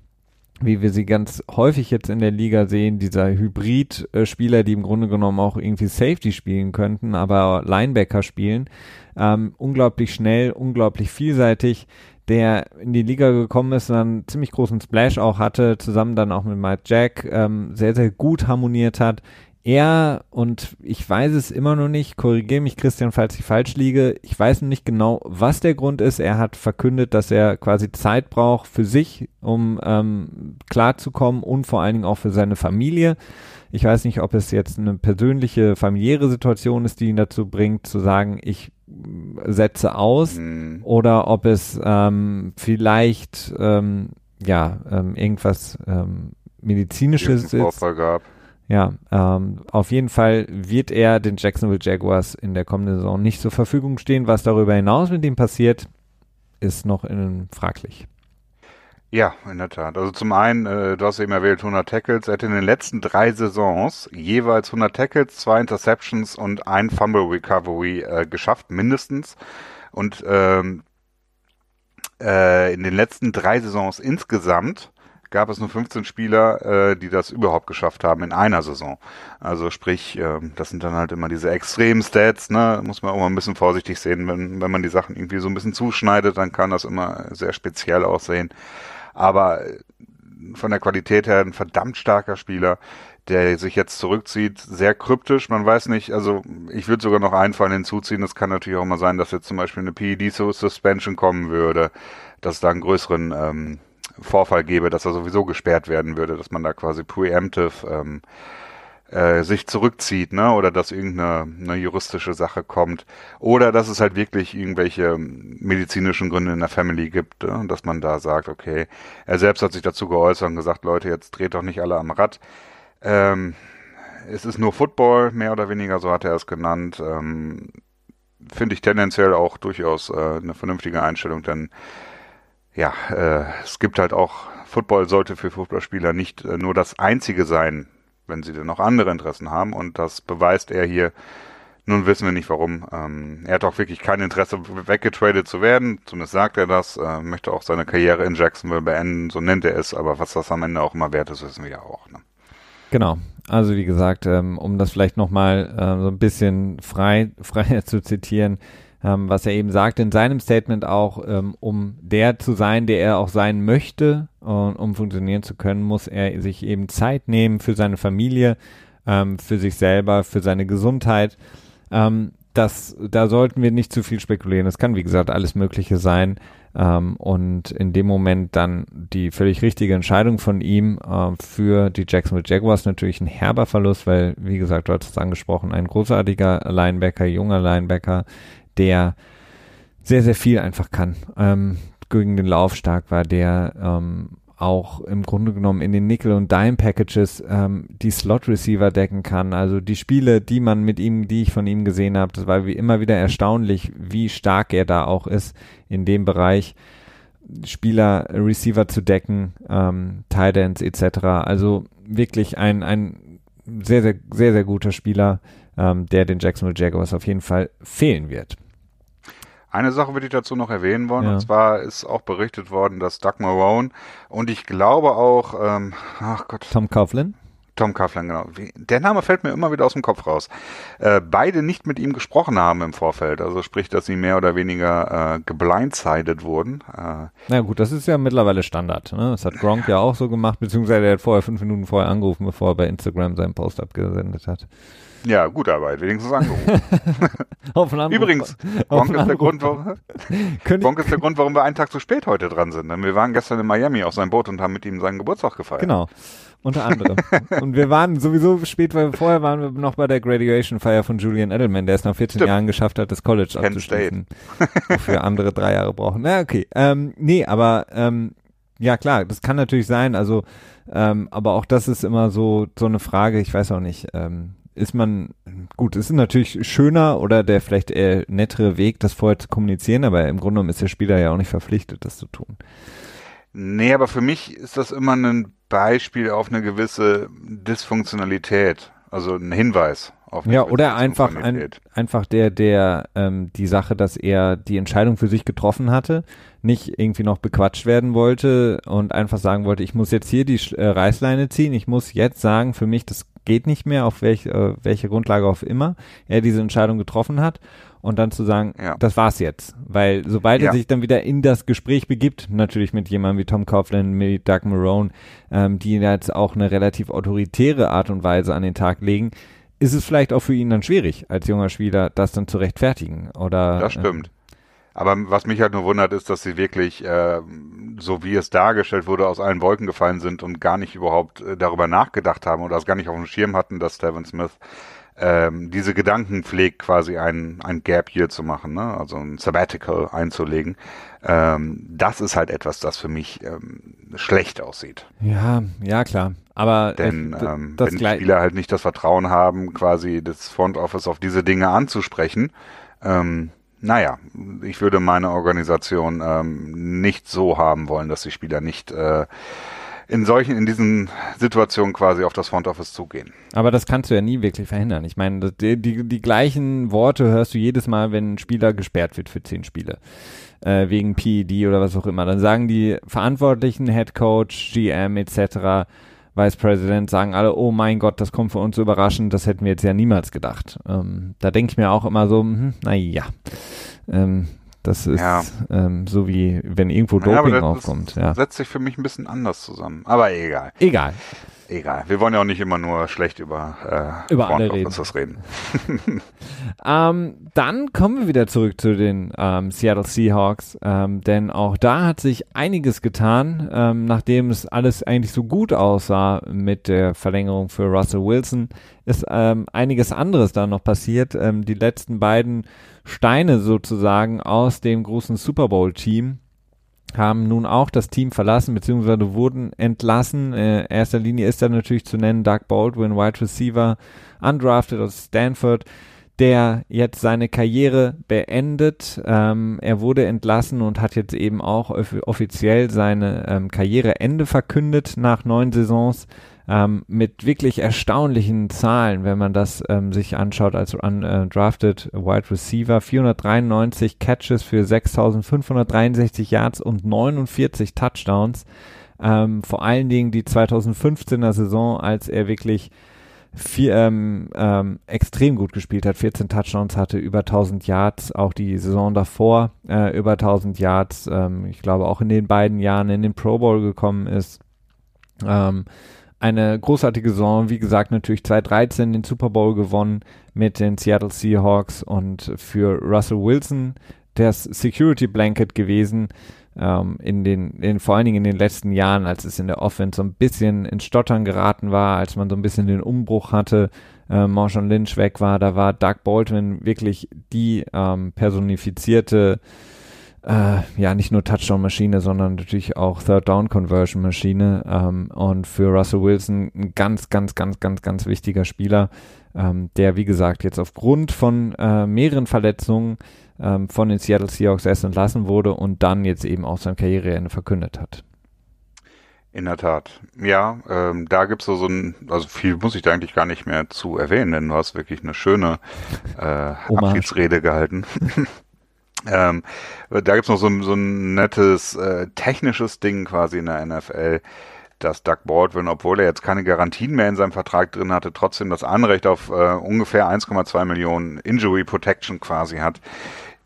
wie wir sie ganz häufig jetzt in der Liga sehen, dieser Hybrid-Spieler, die im Grunde genommen auch irgendwie Safety spielen könnten, aber Linebacker spielen. Ähm, unglaublich schnell, unglaublich vielseitig, der in die Liga gekommen ist und dann ziemlich großen Splash auch hatte, zusammen dann auch mit Mike Jack, ähm, sehr, sehr gut harmoniert hat. Er und ich weiß es immer noch nicht, korrigiere mich Christian, falls ich falsch liege, ich weiß noch nicht genau, was der Grund ist. Er hat verkündet, dass er quasi Zeit braucht für sich, um ähm, klarzukommen und vor allen Dingen auch für seine Familie. Ich weiß nicht, ob es jetzt eine persönliche, familiäre Situation ist, die ihn dazu bringt, zu sagen, ich setze aus mhm. oder ob es ähm, vielleicht ähm, ja ähm, irgendwas ähm, medizinisches ist. Gab. Ja, ähm, auf jeden Fall wird er den Jacksonville Jaguars in der kommenden Saison nicht zur Verfügung stehen. Was darüber hinaus mit ihm passiert, ist noch in, fraglich. Ja, in der Tat. Also zum einen, äh, du hast eben erwähnt, 100 Tackles. Er hat in den letzten drei Saisons jeweils 100 Tackles, zwei Interceptions und ein Fumble Recovery äh, geschafft, mindestens. Und ähm, äh, in den letzten drei Saisons insgesamt gab es nur 15 Spieler, äh, die das überhaupt geschafft haben in einer Saison. Also sprich, äh, das sind dann halt immer diese extremen Stats, ne? Muss man auch mal ein bisschen vorsichtig sehen, wenn, wenn man die Sachen irgendwie so ein bisschen zuschneidet, dann kann das immer sehr speziell aussehen. Aber äh, von der Qualität her ein verdammt starker Spieler, der sich jetzt zurückzieht, sehr kryptisch. Man weiß nicht, also ich würde sogar noch einen Fall hinzuziehen. Es kann natürlich auch mal sein, dass jetzt zum Beispiel eine PED-Suspension kommen würde, dass da einen größeren ähm, Vorfall gäbe, dass er sowieso gesperrt werden würde, dass man da quasi preemptive ähm, äh, sich zurückzieht, ne? Oder dass irgendeine eine juristische Sache kommt. Oder dass es halt wirklich irgendwelche medizinischen Gründe in der Family gibt, ne? dass man da sagt, okay, er selbst hat sich dazu geäußert und gesagt, Leute, jetzt dreht doch nicht alle am Rad. Ähm, es ist nur Football, mehr oder weniger, so hat er es genannt. Ähm, Finde ich tendenziell auch durchaus äh, eine vernünftige Einstellung, denn ja, äh, es gibt halt auch, Football sollte für Footballspieler nicht äh, nur das einzige sein, wenn sie denn noch andere Interessen haben und das beweist er hier. Nun wissen wir nicht warum. Ähm, er hat auch wirklich kein Interesse, weggetradet zu werden. Zumindest sagt er das. Äh, möchte auch seine Karriere in Jacksonville beenden. So nennt er es. Aber was das am Ende auch immer wert ist, wissen wir ja auch. Ne? Genau. Also wie gesagt, ähm, um das vielleicht nochmal äh, so ein bisschen frei, [LAUGHS] freier zu zitieren ähm, was er eben sagt in seinem Statement auch, ähm, um der zu sein, der er auch sein möchte und um funktionieren zu können, muss er sich eben Zeit nehmen für seine Familie, ähm, für sich selber, für seine Gesundheit. Ähm, das, da sollten wir nicht zu viel spekulieren. Das kann, wie gesagt, alles Mögliche sein. Ähm, und in dem Moment dann die völlig richtige Entscheidung von ihm äh, für die Jacksonville Jaguars natürlich ein herber Verlust, weil, wie gesagt, du hast es angesprochen, ein großartiger Linebacker, junger Linebacker, der sehr, sehr viel einfach kann. Ähm, gegen den Lauf stark war, der ähm, auch im Grunde genommen in den Nickel- und Dime-Packages ähm, die Slot-Receiver decken kann. Also die Spiele, die man mit ihm, die ich von ihm gesehen habe, das war wie immer wieder erstaunlich, wie stark er da auch ist in dem Bereich. Spieler, Receiver zu decken, ähm, Tight Ends etc. Also wirklich ein, ein sehr, sehr, sehr, sehr guter Spieler, ähm, der den Jacksonville Jaguars auf jeden Fall fehlen wird. Eine Sache würde ich dazu noch erwähnen wollen, ja. und zwar ist auch berichtet worden, dass Doug Marone und ich glaube auch, ähm, ach Gott. Tom Coughlin? Tom Coughlin, genau. Der Name fällt mir immer wieder aus dem Kopf raus. Äh, beide nicht mit ihm gesprochen haben im Vorfeld. Also sprich, dass sie mehr oder weniger äh, geblindsided wurden. Äh, Na gut, das ist ja mittlerweile Standard. Ne? Das hat Gronk ja auch so gemacht, beziehungsweise er hat vorher fünf Minuten vorher angerufen, bevor er bei Instagram seinen Post abgesendet hat. Ja, gute Arbeit, wenigstens angerufen. [LAUGHS] auf einen Übrigens, Bonk ist, der Grund, warum, [LAUGHS] Bonk ist der Grund, warum wir einen Tag zu spät heute dran sind. Denn wir waren gestern in Miami auf seinem Boot und haben mit ihm seinen Geburtstag gefeiert. Genau, unter anderem. [LAUGHS] und wir waren sowieso spät, weil vorher waren wir noch bei der Graduation Feier von Julian Edelman, der es nach 14 Stimmt. Jahren geschafft hat, das College Penn abzuschließen. wofür andere drei Jahre brauchen. Na, okay. Ähm, nee, aber ähm, ja klar, das kann natürlich sein. Also, ähm, aber auch das ist immer so so eine Frage. Ich weiß auch nicht. Ähm, ist man, gut, es ist natürlich schöner oder der vielleicht eher nettere Weg, das vorher zu kommunizieren, aber im Grunde genommen ist der Spieler ja auch nicht verpflichtet, das zu tun. Nee, aber für mich ist das immer ein Beispiel auf eine gewisse Dysfunktionalität, also ein Hinweis auf eine Ja, oder einfach ein, einfach der, der ähm, die Sache, dass er die Entscheidung für sich getroffen hatte, nicht irgendwie noch bequatscht werden wollte und einfach sagen wollte, ich muss jetzt hier die äh, Reißleine ziehen, ich muss jetzt sagen, für mich, das geht nicht mehr, auf welch, äh, welche Grundlage auch immer er diese Entscheidung getroffen hat und dann zu sagen, ja. das war's jetzt. Weil sobald ja. er sich dann wieder in das Gespräch begibt, natürlich mit jemandem wie Tom Coughlin, mit Doug Marone, ähm, die jetzt auch eine relativ autoritäre Art und Weise an den Tag legen, ist es vielleicht auch für ihn dann schwierig, als junger Spieler das dann zu rechtfertigen. Oder, das stimmt. Äh, aber was mich halt nur wundert, ist, dass sie wirklich, äh, so wie es dargestellt wurde, aus allen Wolken gefallen sind und gar nicht überhaupt äh, darüber nachgedacht haben oder es gar nicht auf dem Schirm hatten, dass Steven Smith ähm, diese Gedanken pflegt, quasi ein, ein Gap hier zu machen, ne? also ein Sabbatical einzulegen. Ähm, das ist halt etwas, das für mich ähm, schlecht aussieht. Ja, ja klar. Aber denn äh, ähm, wenn die Spieler halt nicht das Vertrauen haben, quasi das Front Office auf diese Dinge anzusprechen, ähm, naja, ich würde meine Organisation ähm, nicht so haben wollen, dass die Spieler nicht äh, in solchen, in diesen Situationen quasi auf das Front Office zugehen. Aber das kannst du ja nie wirklich verhindern. Ich meine, die, die, die gleichen Worte hörst du jedes Mal, wenn ein Spieler gesperrt wird für zehn Spiele. Äh, wegen PED oder was auch immer. Dann sagen die Verantwortlichen, Head Coach, GM etc., Vice President, sagen alle, oh mein Gott, das kommt für uns überraschend, das hätten wir jetzt ja niemals gedacht. Ähm, da denke ich mir auch immer so, hm, naja, ähm, das ist ja. ähm, so wie wenn irgendwo Doping ja, aufkommt. Ja. Setzt sich für mich ein bisschen anders zusammen. Aber egal. Egal. Egal. Wir wollen ja auch nicht immer nur schlecht über, äh, über alle reden. reden. [LAUGHS] ähm, dann kommen wir wieder zurück zu den ähm, Seattle Seahawks, ähm, denn auch da hat sich einiges getan, ähm, nachdem es alles eigentlich so gut aussah mit der Verlängerung für Russell Wilson, ist ähm, einiges anderes da noch passiert. Ähm, die letzten beiden Steine sozusagen aus dem großen Super Bowl-Team haben nun auch das Team verlassen, beziehungsweise wurden entlassen. Äh, erster Linie ist da natürlich zu nennen Doug Baldwin, Wide Receiver, undrafted aus Stanford, der jetzt seine Karriere beendet. Ähm, er wurde entlassen und hat jetzt eben auch offiziell seine ähm, Karriereende verkündet nach neun Saisons ähm, mit wirklich erstaunlichen Zahlen, wenn man das ähm, sich anschaut als undrafted äh, Wide Receiver. 493 Catches für 6563 Yards und 49 Touchdowns. Ähm, vor allen Dingen die 2015er Saison, als er wirklich vier, ähm, ähm, extrem gut gespielt hat, 14 Touchdowns hatte, über 1000 Yards, auch die Saison davor äh, über 1000 Yards, ähm, ich glaube auch in den beiden Jahren in den Pro Bowl gekommen ist. Ähm, eine großartige Saison, wie gesagt, natürlich 2013 den Super Bowl gewonnen mit den Seattle Seahawks und für Russell Wilson das Security Blanket gewesen ähm, in den, in, vor allen Dingen in den letzten Jahren, als es in der Offense so ein bisschen ins Stottern geraten war, als man so ein bisschen den Umbruch hatte, äh, Marshawn Lynch weg war, da war Doug Baldwin wirklich die ähm, personifizierte äh, ja nicht nur Touchdown-Maschine, sondern natürlich auch Third-Down-Conversion-Maschine ähm, und für Russell Wilson ein ganz, ganz, ganz, ganz, ganz wichtiger Spieler, ähm, der wie gesagt jetzt aufgrund von äh, mehreren Verletzungen ähm, von den Seattle Seahawks erst entlassen wurde und dann jetzt eben auch sein Karriereende verkündet hat. In der Tat. Ja, ähm, da gibt's so, so ein, also viel muss ich da eigentlich gar nicht mehr zu erwähnen, denn du hast wirklich eine schöne äh, Abschiedsrede gehalten. [LAUGHS] Ähm, da gibt's noch so, so ein nettes äh, technisches Ding quasi in der NFL, dass Doug Baldwin, obwohl er jetzt keine Garantien mehr in seinem Vertrag drin hatte, trotzdem das Anrecht auf äh, ungefähr 1,2 Millionen Injury Protection quasi hat,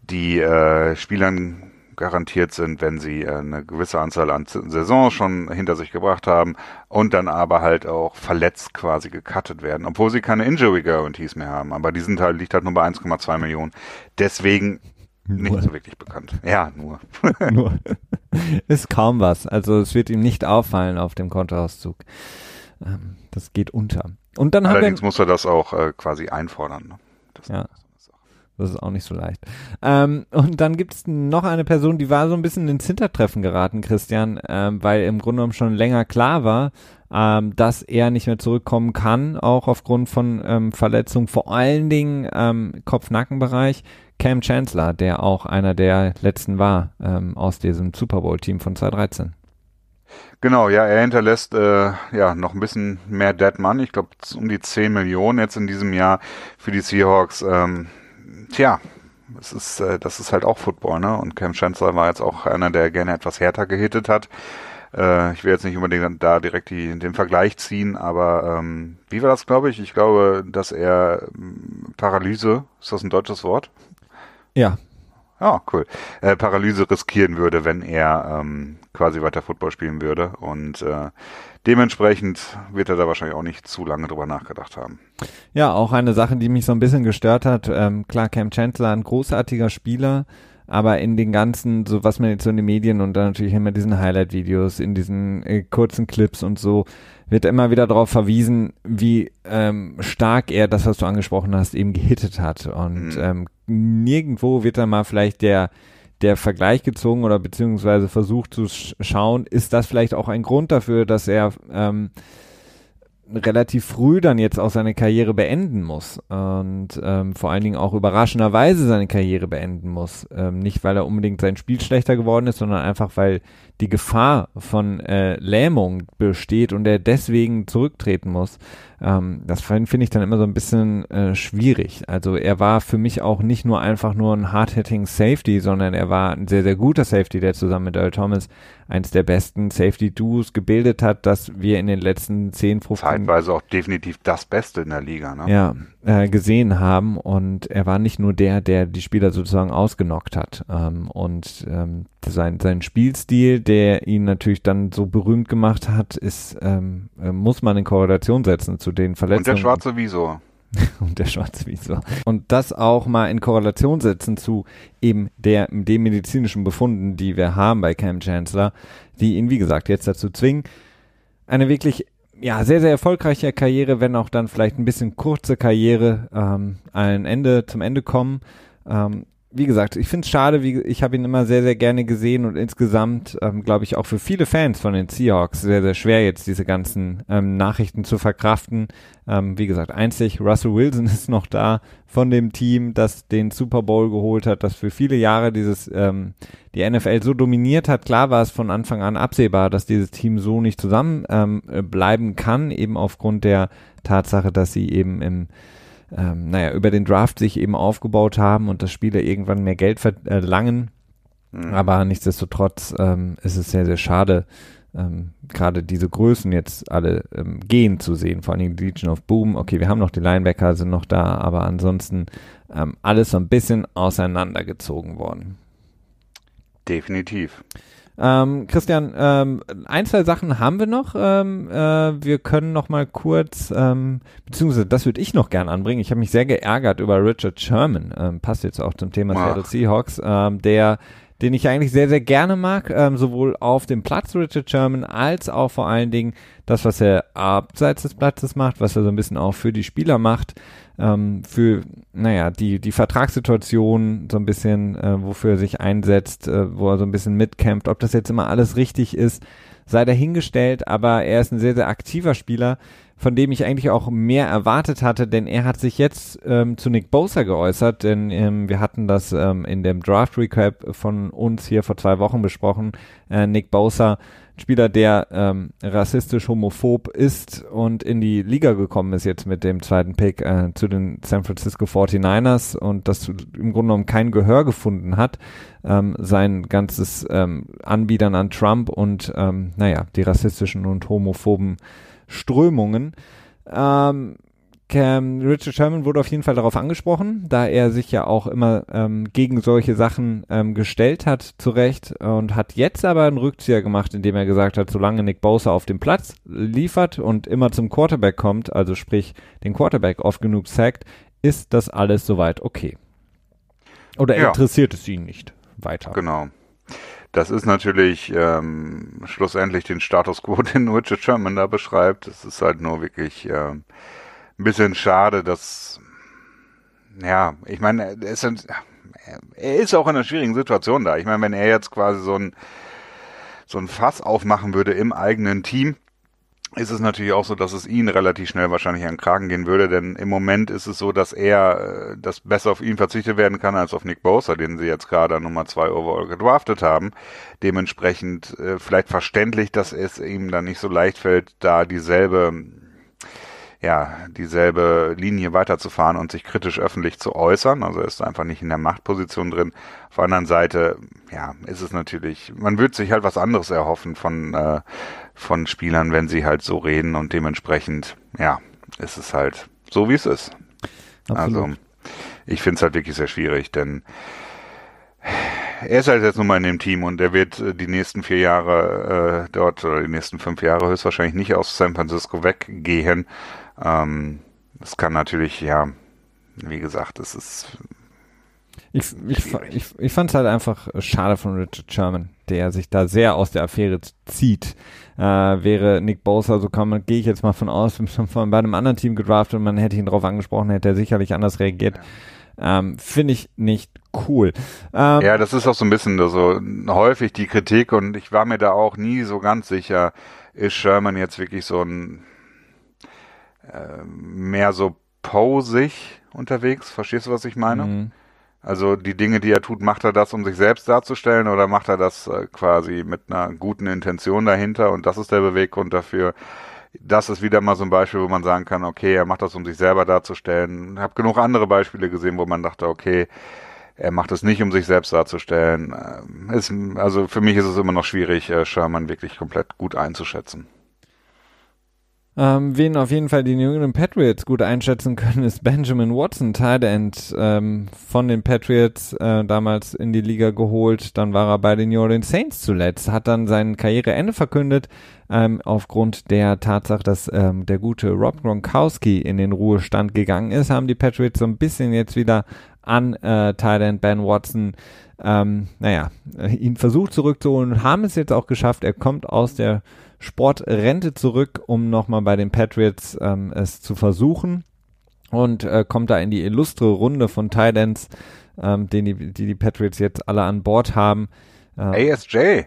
die äh, Spielern garantiert sind, wenn sie äh, eine gewisse Anzahl an Saisons schon hinter sich gebracht haben und dann aber halt auch verletzt quasi gecuttet werden, obwohl sie keine Injury Guarantees mehr haben. Aber diesen Teil liegt halt nur bei 1,2 Millionen. Deswegen nicht nur. so wirklich bekannt. Ja, nur. [LAUGHS] nur. Ist kaum was. Also es wird ihm nicht auffallen auf dem Kontoauszug. Ähm, das geht unter. Und dann Allerdings haben wir, muss er das auch äh, quasi einfordern. Ne? Das ja. Das ist auch nicht so leicht. Ähm, und dann gibt es noch eine Person, die war so ein bisschen ins Hintertreffen geraten, Christian, ähm, weil im Grunde genommen schon länger klar war, ähm, dass er nicht mehr zurückkommen kann, auch aufgrund von ähm, Verletzungen, vor allen Dingen ähm, Kopf-Nackenbereich. Cam Chancellor, der auch einer der letzten war ähm, aus diesem Super Bowl-Team von 2013. Genau, ja, er hinterlässt äh, ja noch ein bisschen mehr Dead Money. Ich glaube, um die 10 Millionen jetzt in diesem Jahr für die Seahawks. Ähm, tja, das ist, äh, das ist halt auch Football, ne? Und Cam Chancellor war jetzt auch einer, der gerne etwas härter gehittet hat. Äh, ich will jetzt nicht unbedingt da direkt die, den Vergleich ziehen, aber ähm, wie war das, glaube ich? Ich glaube, dass er ähm, Paralyse, ist das ein deutsches Wort? Ja. Ja, cool. Äh, Paralyse riskieren würde, wenn er ähm, quasi weiter Football spielen würde. Und äh, dementsprechend wird er da wahrscheinlich auch nicht zu lange drüber nachgedacht haben. Ja, auch eine Sache, die mich so ein bisschen gestört hat. Ähm, klar, Cam Chancellor, ein großartiger Spieler, aber in den ganzen, so was man jetzt so in den Medien und dann natürlich immer diesen Highlight-Videos, in diesen äh, kurzen Clips und so, wird immer wieder darauf verwiesen, wie ähm, stark er das, was du angesprochen hast, eben gehittet hat. Und mhm. ähm, nirgendwo wird dann mal vielleicht der der Vergleich gezogen oder beziehungsweise versucht zu sch schauen, ist das vielleicht auch ein Grund dafür, dass er ähm, relativ früh dann jetzt auch seine Karriere beenden muss und ähm, vor allen Dingen auch überraschenderweise seine Karriere beenden muss. Ähm, nicht, weil er unbedingt sein Spiel schlechter geworden ist, sondern einfach, weil die Gefahr von äh, Lähmung besteht und er deswegen zurücktreten muss. Ähm, das finde find ich dann immer so ein bisschen äh, schwierig. Also er war für mich auch nicht nur einfach nur ein hard-hitting Safety, sondern er war ein sehr, sehr guter Safety, der zusammen mit Earl Thomas eins der besten Safety-Duos gebildet hat, dass wir in den letzten 10, 15... Zeitweise auch definitiv das Beste in der Liga, ne? Ja, äh, gesehen haben und er war nicht nur der, der die Spieler sozusagen ausgenockt hat ähm, und ähm, sein, sein Spielstil, der ihn natürlich dann so berühmt gemacht hat, ist, ähm, äh, muss man in Korrelation setzen zu den Verletzungen. Und der schwarze Visor. [LAUGHS] und der schwarze Visor. Und das auch mal in Korrelation setzen zu eben der, den medizinischen Befunden, die wir haben bei Cam Chancellor, die ihn, wie gesagt, jetzt dazu zwingen, eine wirklich ja, sehr, sehr erfolgreiche Karriere, wenn auch dann vielleicht ein bisschen kurze Karriere ähm, ein Ende, zum Ende kommen. Ähm, wie gesagt, ich finde es schade, wie, ich habe ihn immer sehr, sehr gerne gesehen und insgesamt, ähm, glaube ich, auch für viele Fans von den Seahawks sehr, sehr schwer jetzt diese ganzen ähm, Nachrichten zu verkraften. Ähm, wie gesagt, einzig Russell Wilson [LAUGHS] ist noch da von dem Team, das den Super Bowl geholt hat, das für viele Jahre dieses, ähm, die NFL so dominiert hat. Klar war es von Anfang an absehbar, dass dieses Team so nicht zusammen ähm, bleiben kann, eben aufgrund der Tatsache, dass sie eben im ähm, naja, über den Draft sich eben aufgebaut haben und dass Spieler irgendwann mehr Geld verlangen. Mhm. Aber nichtsdestotrotz ähm, ist es sehr, sehr schade, ähm, gerade diese Größen jetzt alle ähm, gehen zu sehen, vor allem die Legion of Boom. Okay, wir haben noch die Linebacker, sind noch da, aber ansonsten ähm, alles so ein bisschen auseinandergezogen worden. Definitiv. Ähm, Christian, ähm, ein, zwei Sachen haben wir noch. Ähm, äh, wir können noch mal kurz, ähm, beziehungsweise das würde ich noch gern anbringen. Ich habe mich sehr geärgert über Richard Sherman, ähm, passt jetzt auch zum Thema Seattle Seahawks, ähm, der den ich eigentlich sehr, sehr gerne mag, ähm, sowohl auf dem Platz Richard Sherman als auch vor allen Dingen das, was er abseits des Platzes macht, was er so ein bisschen auch für die Spieler macht ähm, für, naja, die, die Vertragssituation so ein bisschen, äh, wofür er sich einsetzt, äh, wo er so ein bisschen mitkämpft. Ob das jetzt immer alles richtig ist, sei dahingestellt, aber er ist ein sehr, sehr aktiver Spieler, von dem ich eigentlich auch mehr erwartet hatte, denn er hat sich jetzt ähm, zu Nick Bosa geäußert, denn ähm, wir hatten das ähm, in dem Draft Recap von uns hier vor zwei Wochen besprochen. Äh, Nick Bosa Spieler, der ähm, rassistisch homophob ist und in die Liga gekommen ist jetzt mit dem zweiten Pick äh, zu den San Francisco 49ers und das im Grunde genommen kein Gehör gefunden hat, ähm, sein ganzes ähm, Anbietern an Trump und naja, die rassistischen und homophoben Strömungen. Ähm, Cam, Richard Sherman wurde auf jeden Fall darauf angesprochen, da er sich ja auch immer ähm, gegen solche Sachen ähm, gestellt hat, zu Recht, und hat jetzt aber einen Rückzieher gemacht, indem er gesagt hat, solange Nick Bosa auf dem Platz liefert und immer zum Quarterback kommt, also sprich den Quarterback oft genug sackt, ist das alles soweit okay. Oder ja. interessiert es ihn nicht weiter? Genau. Das ist natürlich ähm, schlussendlich den Status quo, [LAUGHS] den Richard Sherman da beschreibt. Es ist halt nur wirklich ähm, ein bisschen schade, dass, ja, ich meine, er ist, er ist auch in einer schwierigen Situation da. Ich meine, wenn er jetzt quasi so ein, so ein Fass aufmachen würde im eigenen Team, ist es natürlich auch so, dass es ihn relativ schnell wahrscheinlich an den Kragen gehen würde, denn im Moment ist es so, dass er, äh, dass besser auf ihn verzichtet werden kann als auf Nick Bosa, den sie jetzt gerade Nummer zwei overall gedraftet haben. Dementsprechend äh, vielleicht verständlich, dass es ihm dann nicht so leicht fällt, da dieselbe ja, dieselbe Linie weiterzufahren und sich kritisch öffentlich zu äußern. Also er ist einfach nicht in der Machtposition drin. Auf der anderen Seite, ja, ist es natürlich, man würde sich halt was anderes erhoffen von, äh, von Spielern, wenn sie halt so reden und dementsprechend, ja, ist es halt so, wie es ist. Absolut. Also, ich finde es halt wirklich sehr schwierig, denn er ist halt jetzt nun mal in dem Team und er wird äh, die nächsten vier Jahre äh, dort oder die nächsten fünf Jahre höchstwahrscheinlich nicht aus San Francisco weggehen. Ähm, das kann natürlich, ja, wie gesagt, es ist. Ich, ich, ich, ich fand es halt einfach schade von Richard Sherman, der sich da sehr aus der Affäre zieht. Äh, wäre Nick Bosa, so kann man, gehe ich jetzt mal von aus, [LAUGHS] von bei einem anderen Team gedraftet und man hätte ihn darauf angesprochen, hätte er sicherlich anders reagiert. Ähm, Finde ich nicht cool. Ähm, ja, das ist auch so ein bisschen so häufig die Kritik und ich war mir da auch nie so ganz sicher, ist Sherman jetzt wirklich so ein äh, mehr so posig unterwegs? Verstehst du, was ich meine? Mhm. Also die Dinge, die er tut, macht er das, um sich selbst darzustellen oder macht er das äh, quasi mit einer guten Intention dahinter und das ist der Beweggrund dafür. Das ist wieder mal so ein Beispiel, wo man sagen kann, okay, er macht das, um sich selber darzustellen. Ich habe genug andere Beispiele gesehen, wo man dachte, okay, er macht es nicht, um sich selbst darzustellen. Ähm, ist, also für mich ist es immer noch schwierig, äh, Sherman wirklich komplett gut einzuschätzen. Ähm, wen auf jeden Fall die New England Patriots gut einschätzen können, ist Benjamin Watson, Tight End ähm, von den Patriots, äh, damals in die Liga geholt. Dann war er bei den New Orleans Saints zuletzt, hat dann sein Karriereende verkündet, ähm, aufgrund der Tatsache, dass ähm, der gute Rob Gronkowski in den Ruhestand gegangen ist, haben die Patriots so ein bisschen jetzt wieder an äh, Tight End Ben Watson ähm, naja, äh, ihn versucht zurückzuholen und haben es jetzt auch geschafft. Er kommt aus der Sportrente zurück, um nochmal bei den Patriots ähm, es zu versuchen und äh, kommt da in die illustre Runde von Titans, ähm, den die, die, die Patriots jetzt alle an Bord haben. Ähm, ASJ. [LAUGHS]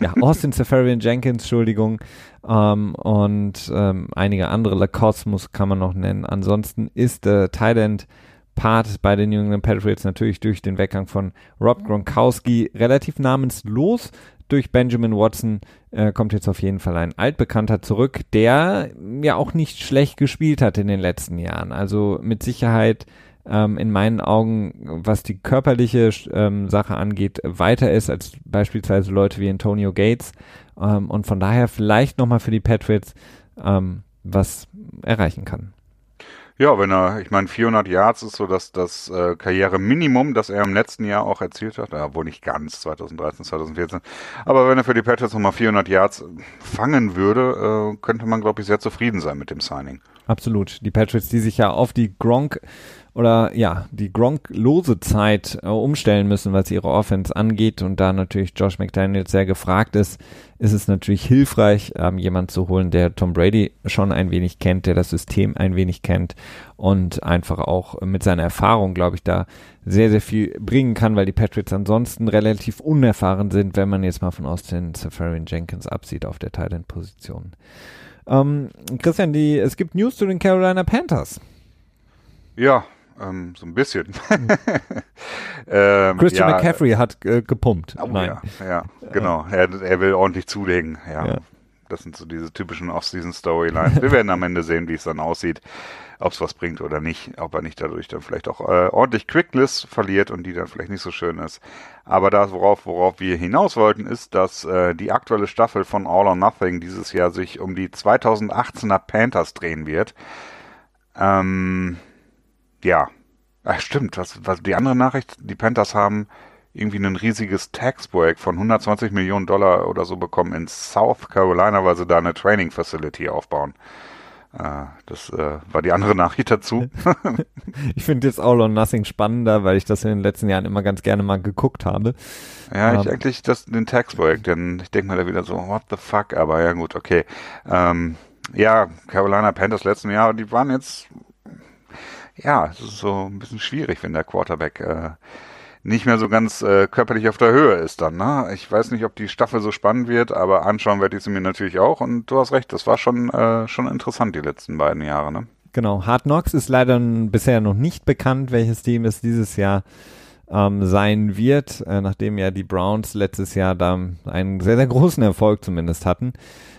ja, Austin Safarian Jenkins, Entschuldigung, ähm, und ähm, einige andere, Lacoste muss, kann man noch nennen. Ansonsten ist der Thailand Part bei den New England Patriots natürlich durch den Weggang von Rob Gronkowski relativ namenslos durch Benjamin Watson äh, kommt jetzt auf jeden Fall ein Altbekannter zurück, der ja auch nicht schlecht gespielt hat in den letzten Jahren. Also mit Sicherheit ähm, in meinen Augen, was die körperliche ähm, Sache angeht, weiter ist als beispielsweise Leute wie Antonio Gates ähm, und von daher vielleicht nochmal für die Patriots ähm, was erreichen kann. Ja, wenn er, ich meine, 400 Yards ist so das, das äh, Karriereminimum, das er im letzten Jahr auch erzielt hat. Ja, wohl nicht ganz, 2013, 2014. Aber wenn er für die Patriots nochmal 400 Yards fangen würde, äh, könnte man, glaube ich, sehr zufrieden sein mit dem Signing. Absolut. Die Patriots, die sich ja auf die Gronk oder ja, die Gronk-lose Zeit äh, umstellen müssen, was ihre Offense angeht und da natürlich Josh McDaniels sehr gefragt ist, ist es natürlich hilfreich, ähm, jemand zu holen, der Tom Brady schon ein wenig kennt, der das System ein wenig kennt und einfach auch mit seiner Erfahrung, glaube ich, da sehr, sehr viel bringen kann, weil die Patriots ansonsten relativ unerfahren sind, wenn man jetzt mal von Austin Safarian Jenkins absieht auf der Thailand-Position. Ähm, Christian, die, es gibt News zu den Carolina Panthers. Ja, ähm, so ein bisschen. [LAUGHS] ähm, Christian ja, McCaffrey hat äh, gepumpt. Oh, Nein. Ja, ja genau. Er, er, will ordentlich zulegen. Ja. ja. Das sind so diese typischen Off-Season-Storylines. Wir werden am [LAUGHS] Ende sehen, wie es dann aussieht, ob es was bringt oder nicht, ob er nicht dadurch dann vielleicht auch äh, ordentlich Quicklist verliert und die dann vielleicht nicht so schön ist. Aber das, worauf, worauf wir hinaus wollten, ist, dass äh, die aktuelle Staffel von All or Nothing dieses Jahr sich um die 2018er Panthers drehen wird. Ähm, ja. Ach, stimmt. Was, was, die andere Nachricht, die Panthers haben irgendwie ein riesiges Tax-Break von 120 Millionen Dollar oder so bekommen in South Carolina, weil sie da eine Training Facility aufbauen. Äh, das äh, war die andere Nachricht dazu. [LAUGHS] ich finde jetzt All or Nothing spannender, weil ich das in den letzten Jahren immer ganz gerne mal geguckt habe. Ja, ich ähm, eigentlich das, den Tax-Break, denn ich denke mal da wieder so, what the fuck, aber ja gut, okay. Ähm, ja, Carolina Panthers letzten Jahr, die waren jetzt ja, es ist so ein bisschen schwierig, wenn der Quarterback äh, nicht mehr so ganz äh, körperlich auf der Höhe ist dann. Ne? Ich weiß nicht, ob die Staffel so spannend wird, aber anschauen werde ich sie mir natürlich auch. Und du hast recht, das war schon, äh, schon interessant die letzten beiden Jahre. Ne? Genau, Hard Knocks ist leider bisher noch nicht bekannt, welches Team es dieses Jahr ähm, sein wird, äh, nachdem ja die Browns letztes Jahr da einen sehr, sehr großen Erfolg zumindest hatten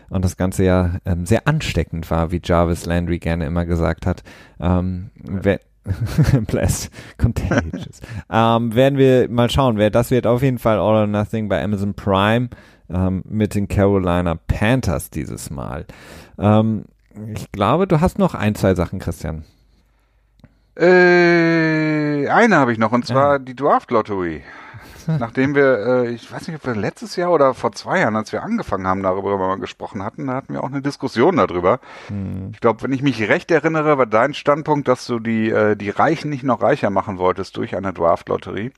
und das Ganze ja ähm, sehr ansteckend war, wie Jarvis Landry gerne immer gesagt hat. Ähm, ja. [LAUGHS] Blessed, contagious. [LAUGHS] ähm, werden wir mal schauen, wer das wird. Auf jeden Fall All or Nothing bei Amazon Prime ähm, mit den Carolina Panthers dieses Mal. Ähm, ich glaube, du hast noch ein, zwei Sachen, Christian. Äh, eine habe ich noch, und zwar ja. die Draft Lottery. [LAUGHS] Nachdem wir, äh, ich weiß nicht, ob wir letztes Jahr oder vor zwei Jahren, als wir angefangen haben, darüber mal gesprochen hatten, da hatten wir auch eine Diskussion darüber. Hm. Ich glaube, wenn ich mich recht erinnere, war dein Standpunkt, dass du die, äh, die Reichen nicht noch reicher machen wolltest durch eine Draft-Lotterie.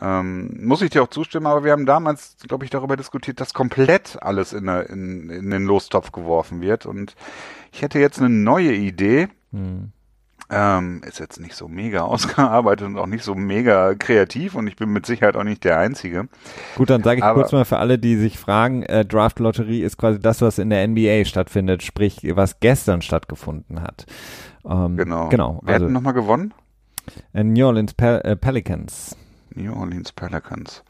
Ähm, muss ich dir auch zustimmen, aber wir haben damals, glaube ich, darüber diskutiert, dass komplett alles in, in, in den Lostopf geworfen wird. Und ich hätte jetzt eine neue Idee. Hm. Ähm, ist jetzt nicht so mega [LAUGHS] ausgearbeitet und auch nicht so mega kreativ und ich bin mit Sicherheit auch nicht der Einzige. Gut, dann sage ich Aber, kurz mal für alle, die sich fragen, äh, Draft Lotterie ist quasi das, was in der NBA stattfindet, sprich, was gestern stattgefunden hat. Ähm, genau. genau. Wer also, hat nochmal gewonnen? Äh, New Orleans Pel äh, Pelicans. New Orleans Pelicans.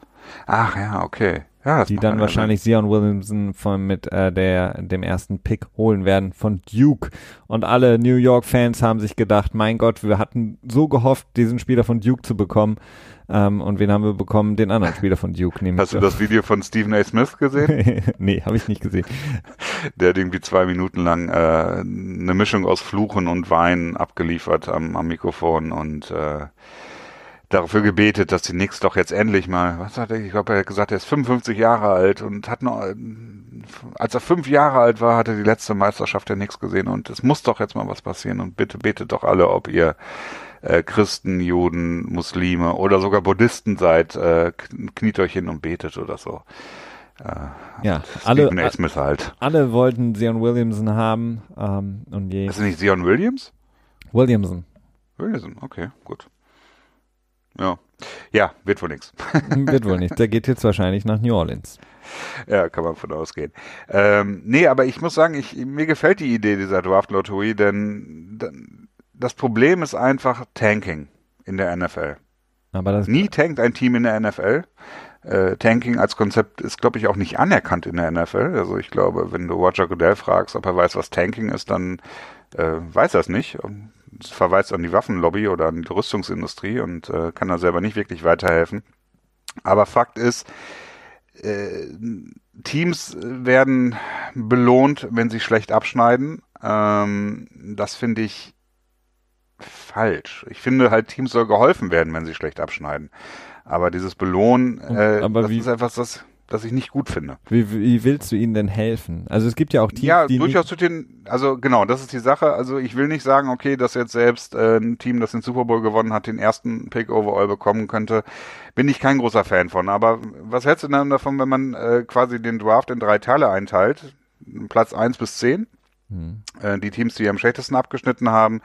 Ach ja, okay. Ja, die dann wahrscheinlich Zion Williamson von mit äh, der dem ersten Pick holen werden von Duke und alle New York Fans haben sich gedacht, mein Gott, wir hatten so gehofft, diesen Spieler von Duke zu bekommen. Ähm, und wen haben wir bekommen? Den anderen [LAUGHS] Spieler von Duke. Nämlich Hast du das Video von Stephen A. Smith gesehen? [LAUGHS] nee, habe ich nicht gesehen. [LAUGHS] Der hat irgendwie zwei Minuten lang äh, eine Mischung aus Fluchen und Weinen abgeliefert am, am Mikrofon und äh, dafür gebetet, dass die Knicks doch jetzt endlich mal, was hat er, ich glaube, er hat gesagt, er ist 55 Jahre alt und hat noch, als er fünf Jahre alt war, hat er die letzte Meisterschaft der Knicks gesehen und es muss doch jetzt mal was passieren und bitte betet doch alle, ob ihr äh, Christen, Juden, Muslime oder sogar Buddhisten seid, äh, kniet euch hin und betet oder so. Äh, ja, alle, halt. alle wollten Zion Williamson haben ähm, und je. Ist nicht Zion Williams? Williamson. Williamson, okay, gut. Ja. Ja, wird wohl nichts. [LAUGHS] wird wohl nichts. Der geht jetzt wahrscheinlich nach New Orleans. Ja, kann man von ausgehen. Ähm, nee, aber ich muss sagen, ich, mir gefällt die Idee dieser Draft Lottery, denn das Problem ist einfach Tanking in der NFL. Aber das Nie tankt ein Team in der NFL. Äh, Tanking als Konzept ist, glaube ich, auch nicht anerkannt in der NFL. Also ich glaube, wenn du Roger Goodell fragst, ob er weiß, was Tanking ist, dann äh, weiß er es nicht verweist an die Waffenlobby oder an die Rüstungsindustrie und äh, kann da selber nicht wirklich weiterhelfen. Aber Fakt ist, äh, Teams werden belohnt, wenn sie schlecht abschneiden. Ähm, das finde ich falsch. Ich finde halt, Teams soll geholfen werden, wenn sie schlecht abschneiden. Aber dieses Belohnen, äh, das ist einfach das das ich nicht gut finde. Wie, wie willst du ihnen denn helfen? Also es gibt ja auch Teams, ja, die durchaus zu den, also genau, das ist die Sache. Also ich will nicht sagen, okay, dass jetzt selbst äh, ein Team, das den Super Bowl gewonnen hat, den ersten Pick overall bekommen könnte, bin ich kein großer Fan von. Aber was hältst du denn davon, wenn man äh, quasi den Draft in drei Teile einteilt? Platz eins bis zehn. Hm. Äh, die Teams, die am schlechtesten abgeschnitten haben,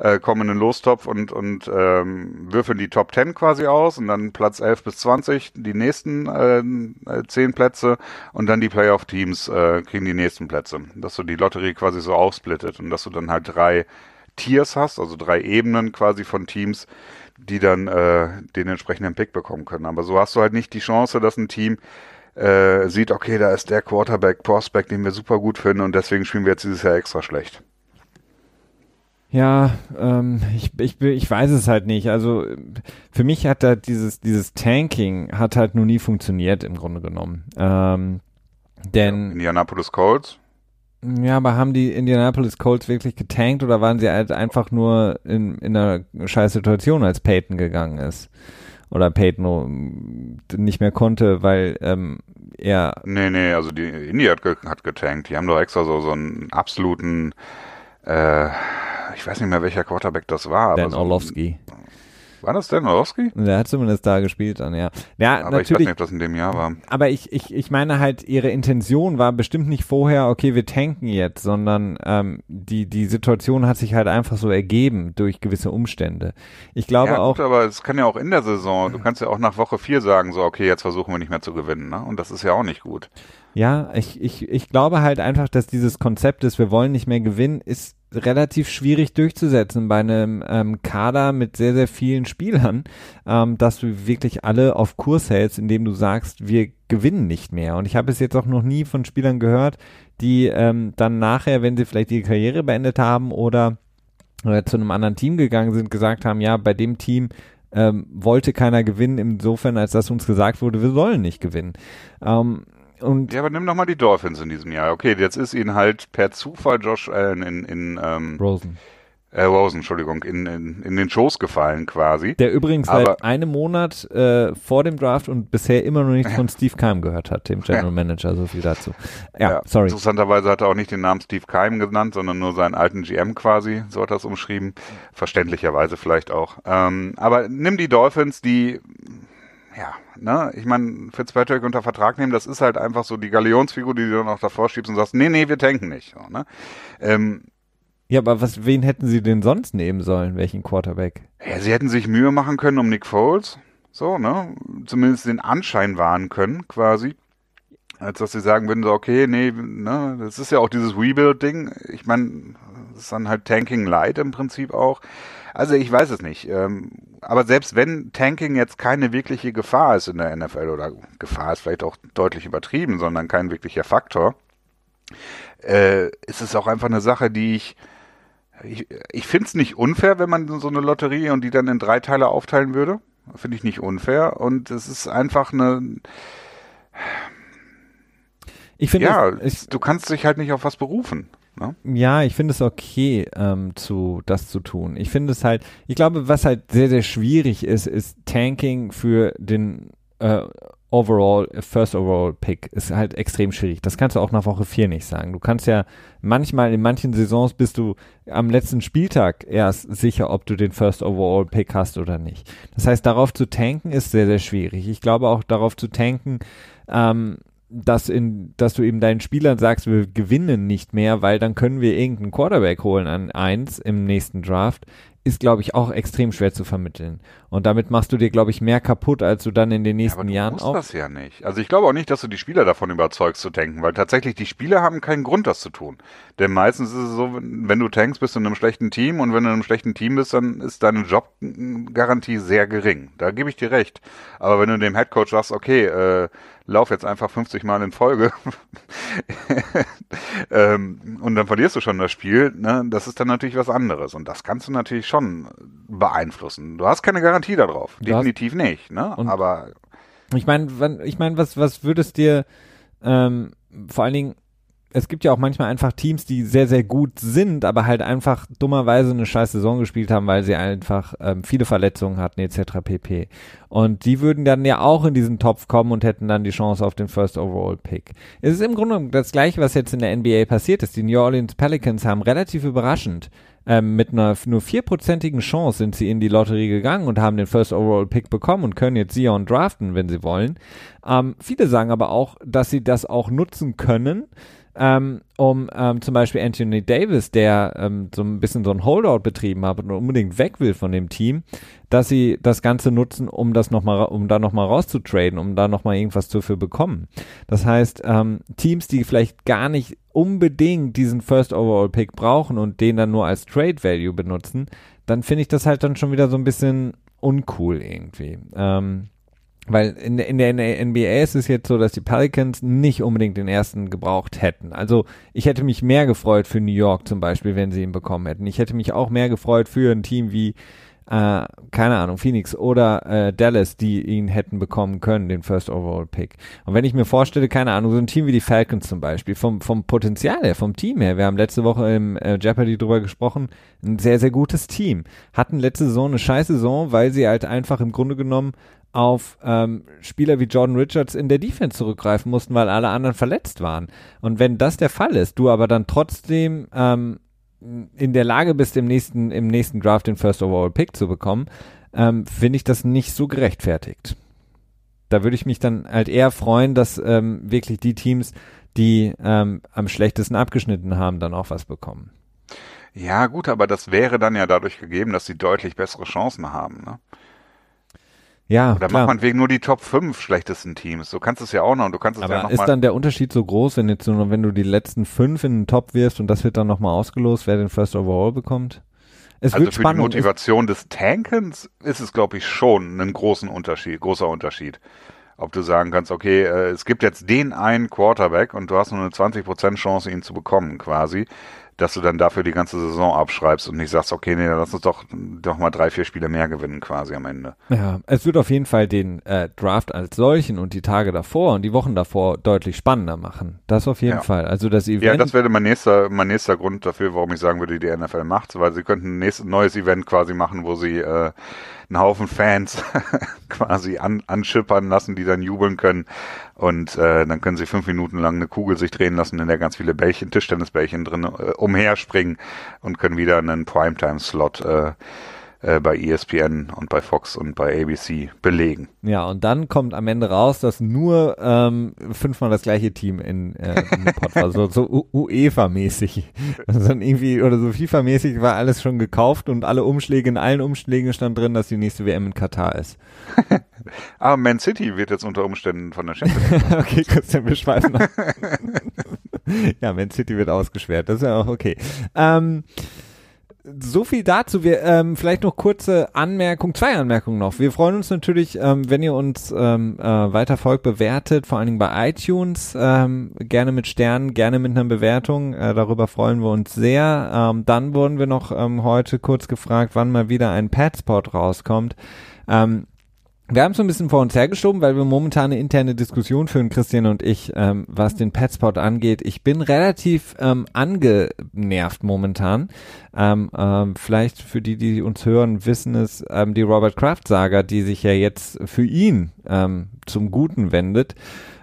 äh, kommen in den Lostopf und, und ähm, würfeln die Top 10 quasi aus und dann Platz 11 bis 20 die nächsten äh, 10 Plätze und dann die Playoff-Teams äh, kriegen die nächsten Plätze. Dass du die Lotterie quasi so aufsplittet und dass du dann halt drei Tiers hast, also drei Ebenen quasi von Teams, die dann äh, den entsprechenden Pick bekommen können. Aber so hast du halt nicht die Chance, dass ein Team äh, sieht, okay, da ist der Quarterback Prospect, den wir super gut finden und deswegen spielen wir jetzt dieses Jahr extra schlecht. Ja, ähm, ich, ich, ich weiß es halt nicht. Also für mich hat da dieses, dieses Tanking hat halt nur nie funktioniert im Grunde genommen. Ähm, denn Indianapolis Colts? Ja, aber haben die Indianapolis Colts wirklich getankt oder waren sie halt einfach nur in, in einer scheiß Situation, als Peyton gegangen ist? Oder Peyton nicht mehr konnte, weil ähm, er. Nee, nee, also die Indy hat, ge hat getankt. Die haben doch extra so, so einen absoluten äh, ich weiß nicht mehr, welcher Quarterback das war. Dan Orlovsky. So, war das Dan Orlovsky? Der hat zumindest da gespielt dann, ja. Ja, aber natürlich, ich weiß nicht, ob das in dem Jahr war. Aber ich, ich, ich meine halt, ihre Intention war bestimmt nicht vorher, okay, wir tanken jetzt, sondern ähm, die, die Situation hat sich halt einfach so ergeben durch gewisse Umstände. Ich glaube ja, auch. Gut, aber es kann ja auch in der Saison, du kannst ja auch nach Woche vier sagen, so, okay, jetzt versuchen wir nicht mehr zu gewinnen, ne? Und das ist ja auch nicht gut. Ja, ich, ich, ich glaube halt einfach, dass dieses Konzept ist, wir wollen nicht mehr gewinnen, ist relativ schwierig durchzusetzen bei einem ähm, Kader mit sehr, sehr vielen Spielern, ähm, dass du wirklich alle auf Kurs hältst, indem du sagst, wir gewinnen nicht mehr. Und ich habe es jetzt auch noch nie von Spielern gehört, die ähm, dann nachher, wenn sie vielleicht ihre Karriere beendet haben oder äh, zu einem anderen Team gegangen sind, gesagt haben, ja, bei dem Team ähm, wollte keiner gewinnen, insofern, als dass uns gesagt wurde, wir sollen nicht gewinnen. Ähm, und ja, aber nimm doch mal die Dolphins in diesem Jahr. Okay, jetzt ist ihnen halt per Zufall Josh Allen in, in ähm, Rosen. äh, Rosen, Entschuldigung, in, in, in den Schoß gefallen quasi. Der übrigens Aber- seit einem Monat äh, vor dem Draft und bisher immer noch nichts von [LAUGHS] Steve Keim gehört hat, dem General Manager, so viel dazu. Ja, sorry. Interessanterweise hat er auch nicht den Namen Steve Keim genannt, sondern nur seinen alten GM quasi, so hat er es umschrieben. Verständlicherweise vielleicht auch. Ähm, aber nimm die Dolphins, die, ja, ne, ich meine, Fitzpatrick unter Vertrag nehmen, das ist halt einfach so die Galionsfigur, die du dann auch davor schiebst und sagst, nee, nee, wir tanken nicht. So, ne? ähm, Ja, aber was, wen hätten sie denn sonst nehmen sollen? Welchen Quarterback? Ja, sie hätten sich Mühe machen können um Nick Foles. So, ne? Zumindest den Anschein wahren können, quasi. Als dass sie sagen würden, so, okay, nee, ne, das ist ja auch dieses Rebuild-Ding. Ich meine, das ist dann halt Tanking Light im Prinzip auch. Also ich weiß es nicht. Ähm, aber selbst wenn Tanking jetzt keine wirkliche Gefahr ist in der NFL, oder Gefahr ist vielleicht auch deutlich übertrieben, sondern kein wirklicher Faktor, äh, ist es auch einfach eine Sache, die ich ich, ich finde es nicht unfair, wenn man so eine Lotterie und die dann in drei Teile aufteilen würde. Finde ich nicht unfair. Und es ist einfach eine, Ich finde, ja, ich, du kannst dich halt nicht auf was berufen. Ne? Ja, ich finde es okay, ähm, zu, das zu tun. Ich finde es halt, ich glaube, was halt sehr, sehr schwierig ist, ist Tanking für den äh, Overall, First Overall Pick ist halt extrem schwierig. Das kannst du auch nach Woche 4 nicht sagen. Du kannst ja manchmal, in manchen Saisons bist du am letzten Spieltag erst sicher, ob du den First Overall Pick hast oder nicht. Das heißt, darauf zu tanken ist sehr, sehr schwierig. Ich glaube auch darauf zu tanken, ähm, dass, in, dass du eben deinen Spielern sagst, wir gewinnen nicht mehr, weil dann können wir irgendeinen Quarterback holen an eins im nächsten Draft, ist, glaube ich, auch extrem schwer zu vermitteln. Und damit machst du dir, glaube ich, mehr kaputt, als du dann in den Aber nächsten du Jahren musst auch. das ja nicht. Also ich glaube auch nicht, dass du die Spieler davon überzeugst zu tanken, weil tatsächlich die Spieler haben keinen Grund, das zu tun. Denn meistens ist es so, wenn wenn du tankst, bist du in einem schlechten Team und wenn du in einem schlechten Team bist, dann ist deine Jobgarantie sehr gering. Da gebe ich dir recht. Aber wenn du dem Headcoach sagst, okay, äh, lauf jetzt einfach 50 Mal in Folge [LAUGHS] ähm, und dann verlierst du schon das Spiel, ne, das ist dann natürlich was anderes. Und das kannst du natürlich schon beeinflussen. Du hast keine Garantie darauf. Du Definitiv nicht. Ne? Aber Ich meine, ich meine, was, was würdest dir ähm, vor allen Dingen, es gibt ja auch manchmal einfach Teams, die sehr, sehr gut sind, aber halt einfach dummerweise eine scheiß Saison gespielt haben, weil sie einfach ähm, viele Verletzungen hatten, etc. pp. Und die würden dann ja auch in diesen Topf kommen und hätten dann die Chance auf den First Overall Pick. Es ist im Grunde das gleiche, was jetzt in der NBA passiert ist. Die New Orleans Pelicans haben relativ überraschend ähm, mit einer nur vierprozentigen Chance sind sie in die Lotterie gegangen und haben den First Overall Pick bekommen und können jetzt Sion draften, wenn sie wollen. Ähm, viele sagen aber auch, dass sie das auch nutzen können, ähm, um ähm, zum Beispiel Anthony Davis, der ähm, so ein bisschen so ein Holdout betrieben hat und unbedingt weg will von dem Team, dass sie das Ganze nutzen, um das noch mal, um da nochmal rauszutraden, um da nochmal irgendwas dafür bekommen. Das heißt, ähm, Teams, die vielleicht gar nicht unbedingt diesen First Overall Pick brauchen und den dann nur als Trade Value benutzen, dann finde ich das halt dann schon wieder so ein bisschen uncool irgendwie. Ähm, weil in, der- in der NBA ist es jetzt so, dass die Pelicans nicht unbedingt den ersten gebraucht hätten. Also ich hätte mich mehr gefreut für New York zum Beispiel, wenn sie ihn bekommen hätten. Ich hätte mich auch mehr gefreut für ein Team wie, äh, keine Ahnung, Phoenix oder äh, Dallas, die ihn hätten bekommen können, den First Overall Pick. Und wenn ich mir vorstelle, keine Ahnung, so ein Team wie die Falcons zum Beispiel, vom, vom Potenzial her, vom Team her, wir haben letzte Woche im äh, Jeopardy drüber gesprochen, ein sehr, sehr gutes Team. Hatten letzte Saison eine scheiß Saison, weil sie halt einfach im Grunde genommen auf ähm, Spieler wie Jordan Richards in der Defense zurückgreifen mussten, weil alle anderen verletzt waren. Und wenn das der Fall ist, du aber dann trotzdem ähm, in der Lage bist, im nächsten, im nächsten Draft den First Overall Pick zu bekommen, ähm, finde ich das nicht so gerechtfertigt. Da würde ich mich dann halt eher freuen, dass ähm, wirklich die Teams, die ähm, am schlechtesten abgeschnitten haben, dann auch was bekommen. Ja, gut, aber das wäre dann ja dadurch gegeben, dass sie deutlich bessere Chancen haben. Ne? Ja, Oder klar. macht man wegen nur die Top 5 schlechtesten Teams. Du kannst es ja auch noch und du kannst es ja Aber noch ist dann der Unterschied so groß, wenn jetzt nur, wenn du die letzten fünf in den Top wirfst und das wird dann nochmal ausgelost, wer den First Overall bekommt? Es also wird für die spannend. Es, Motivation des Tankens ist es, glaube ich, schon ein großen Unterschied, großer Unterschied. Ob du sagen kannst, okay, äh, es gibt jetzt den einen Quarterback und du hast nur eine 20% Chance, ihn zu bekommen, quasi. Dass du dann dafür die ganze Saison abschreibst und nicht sagst, okay, nee, dann lass uns doch, doch mal drei, vier Spiele mehr gewinnen quasi am Ende. Ja, es wird auf jeden Fall den äh, Draft als solchen und die Tage davor und die Wochen davor deutlich spannender machen. Das auf jeden Ja. Fall. Also das Event. Ja, das wäre mein nächster, mein nächster Grund dafür, warum ich sagen würde, die NFL macht, weil sie könnten ein neues Event quasi machen, wo sie äh, einen Haufen Fans [LAUGHS] quasi an, anschippern lassen, die dann jubeln können. Und äh, dann können sie fünf Minuten lang eine Kugel sich drehen lassen, in der ganz viele Bällchen, Tischtennisbällchen drin äh, umherspringen und können wieder einen Primetime-Slot äh, äh, bei ESPN und bei Fox und bei ABC belegen. Ja, und dann kommt am Ende raus, dass nur ähm, fünfmal das gleiche Team in, äh, in dem war, so, so UEFA-mäßig. Also dann irgendwie, oder so FIFA-mäßig war alles schon gekauft und alle Umschläge, in allen Umschlägen stand drin, dass die nächste WM in Katar ist. Aber [LAUGHS] Man City wird jetzt unter Umständen von der Champions League. [LAUGHS] okay, Christian, wir schweifen [LAUGHS] ja, Man City wird ausgesperrt, das ist ja auch okay. Ähm, so viel dazu. Wir ähm, vielleicht noch kurze Anmerkung, zwei Anmerkungen noch. Wir freuen uns natürlich, ähm, wenn ihr uns ähm, äh, weiter folgt, bewertet, vor allen Dingen bei iTunes, ähm, gerne mit Sternen, gerne mit einer Bewertung. Äh, darüber freuen wir uns sehr. Ähm, dann wurden wir noch ähm, heute kurz gefragt, wann mal wieder ein Padspot rauskommt. Ähm, wir haben es so ein bisschen vor uns hergeschoben, weil wir momentan eine interne Diskussion führen, Christian und ich, ähm, was den Petspot angeht. Ich bin relativ ähm, angenervt momentan. Ähm, ähm, vielleicht für die, die uns hören, wissen es ähm, die Robert Kraft-Saga, die sich ja jetzt für ihn ähm, zum Guten wendet,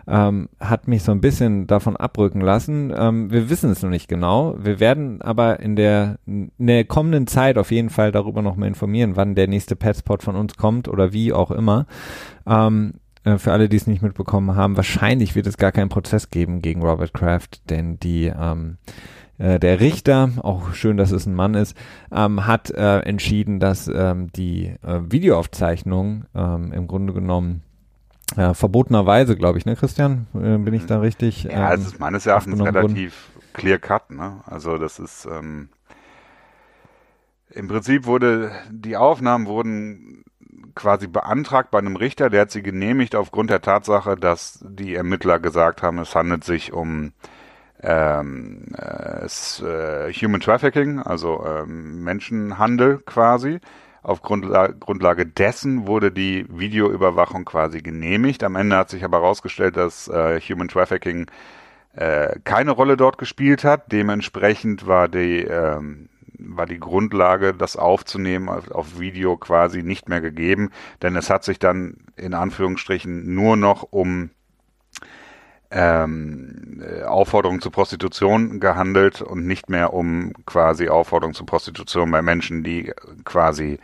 ähm, hat mich so ein bisschen davon abrücken lassen. Ähm, wir wissen es noch nicht genau. Wir werden aber in der, in der kommenden Zeit auf jeden Fall darüber noch mal informieren, wann der nächste Petspot von uns kommt oder wie auch immer. Ähm, äh, für alle, die es nicht mitbekommen haben, wahrscheinlich wird es gar keinen Prozess geben gegen Robert Kraft, denn die ähm, äh, der Richter, auch schön, dass es ein Mann ist, ähm, hat äh, entschieden, dass ähm, die äh, Videoaufzeichnung ähm, im Grunde genommen äh, verbotenerweise, glaube ich, ne, Christian? Äh, bin ich da richtig? Ja, ähm, es ist meines Erachtens relativ clear cut, ne? Also das ist ähm, im Prinzip wurde die Aufnahmen wurden quasi beantragt bei einem Richter, der hat sie genehmigt aufgrund der Tatsache, dass die Ermittler gesagt haben, es handelt sich um ähm, äh, äh, Human Trafficking, also ähm, Menschenhandel quasi. Auf Grundla Grundlage dessen wurde die Videoüberwachung quasi genehmigt. Am Ende hat sich aber herausgestellt, dass äh, Human Trafficking äh, keine Rolle dort gespielt hat. Dementsprechend war die, ähm, war die Grundlage, das aufzunehmen auf, auf Video quasi nicht mehr gegeben, denn es hat sich dann in Anführungsstrichen nur noch um ähm, äh, Aufforderung zur Prostitution gehandelt und nicht mehr um quasi Aufforderung zur Prostitution bei Menschen, die quasi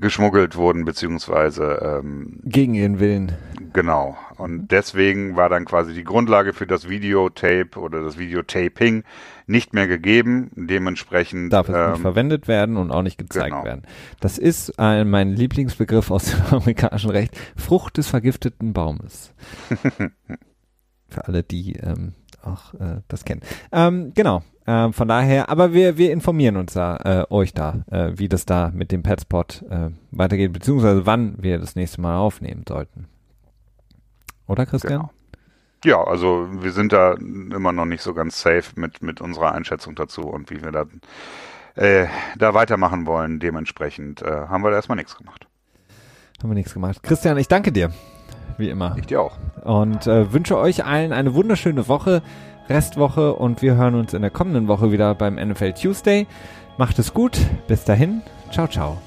geschmuggelt wurden, beziehungsweise ähm, gegen ihren Willen. Genau. Und deswegen war dann quasi die Grundlage für das Videotape oder das Videotaping nicht mehr gegeben. Dementsprechend Darf es nicht ähm, verwendet werden und auch nicht gezeigt genau. werden. Das ist äh, mein Lieblingsbegriff aus dem [LAUGHS] amerikanischen Recht. Frucht des vergifteten Baumes. [LAUGHS] Für alle, die ähm, auch äh, das kennen. Ähm, genau. Ähm, von daher, aber wir, wir informieren uns da, äh, euch da, äh, wie das da mit dem Petspot äh, weitergeht, beziehungsweise wann wir das nächste Mal aufnehmen sollten. Oder Christian? Genau. Ja, also wir sind da immer noch nicht so ganz safe mit, mit unserer Einschätzung dazu und wie wir da, äh, da weitermachen wollen. Dementsprechend äh, haben wir da erstmal nichts gemacht. Haben wir nichts gemacht. Christian, ich danke dir. Wie immer. Ich dir auch. Und äh, wünsche euch allen eine wunderschöne Woche, Restwoche und wir hören uns in der kommenden Woche wieder beim NFL Tuesday. Macht es gut. Bis dahin. Ciao, ciao.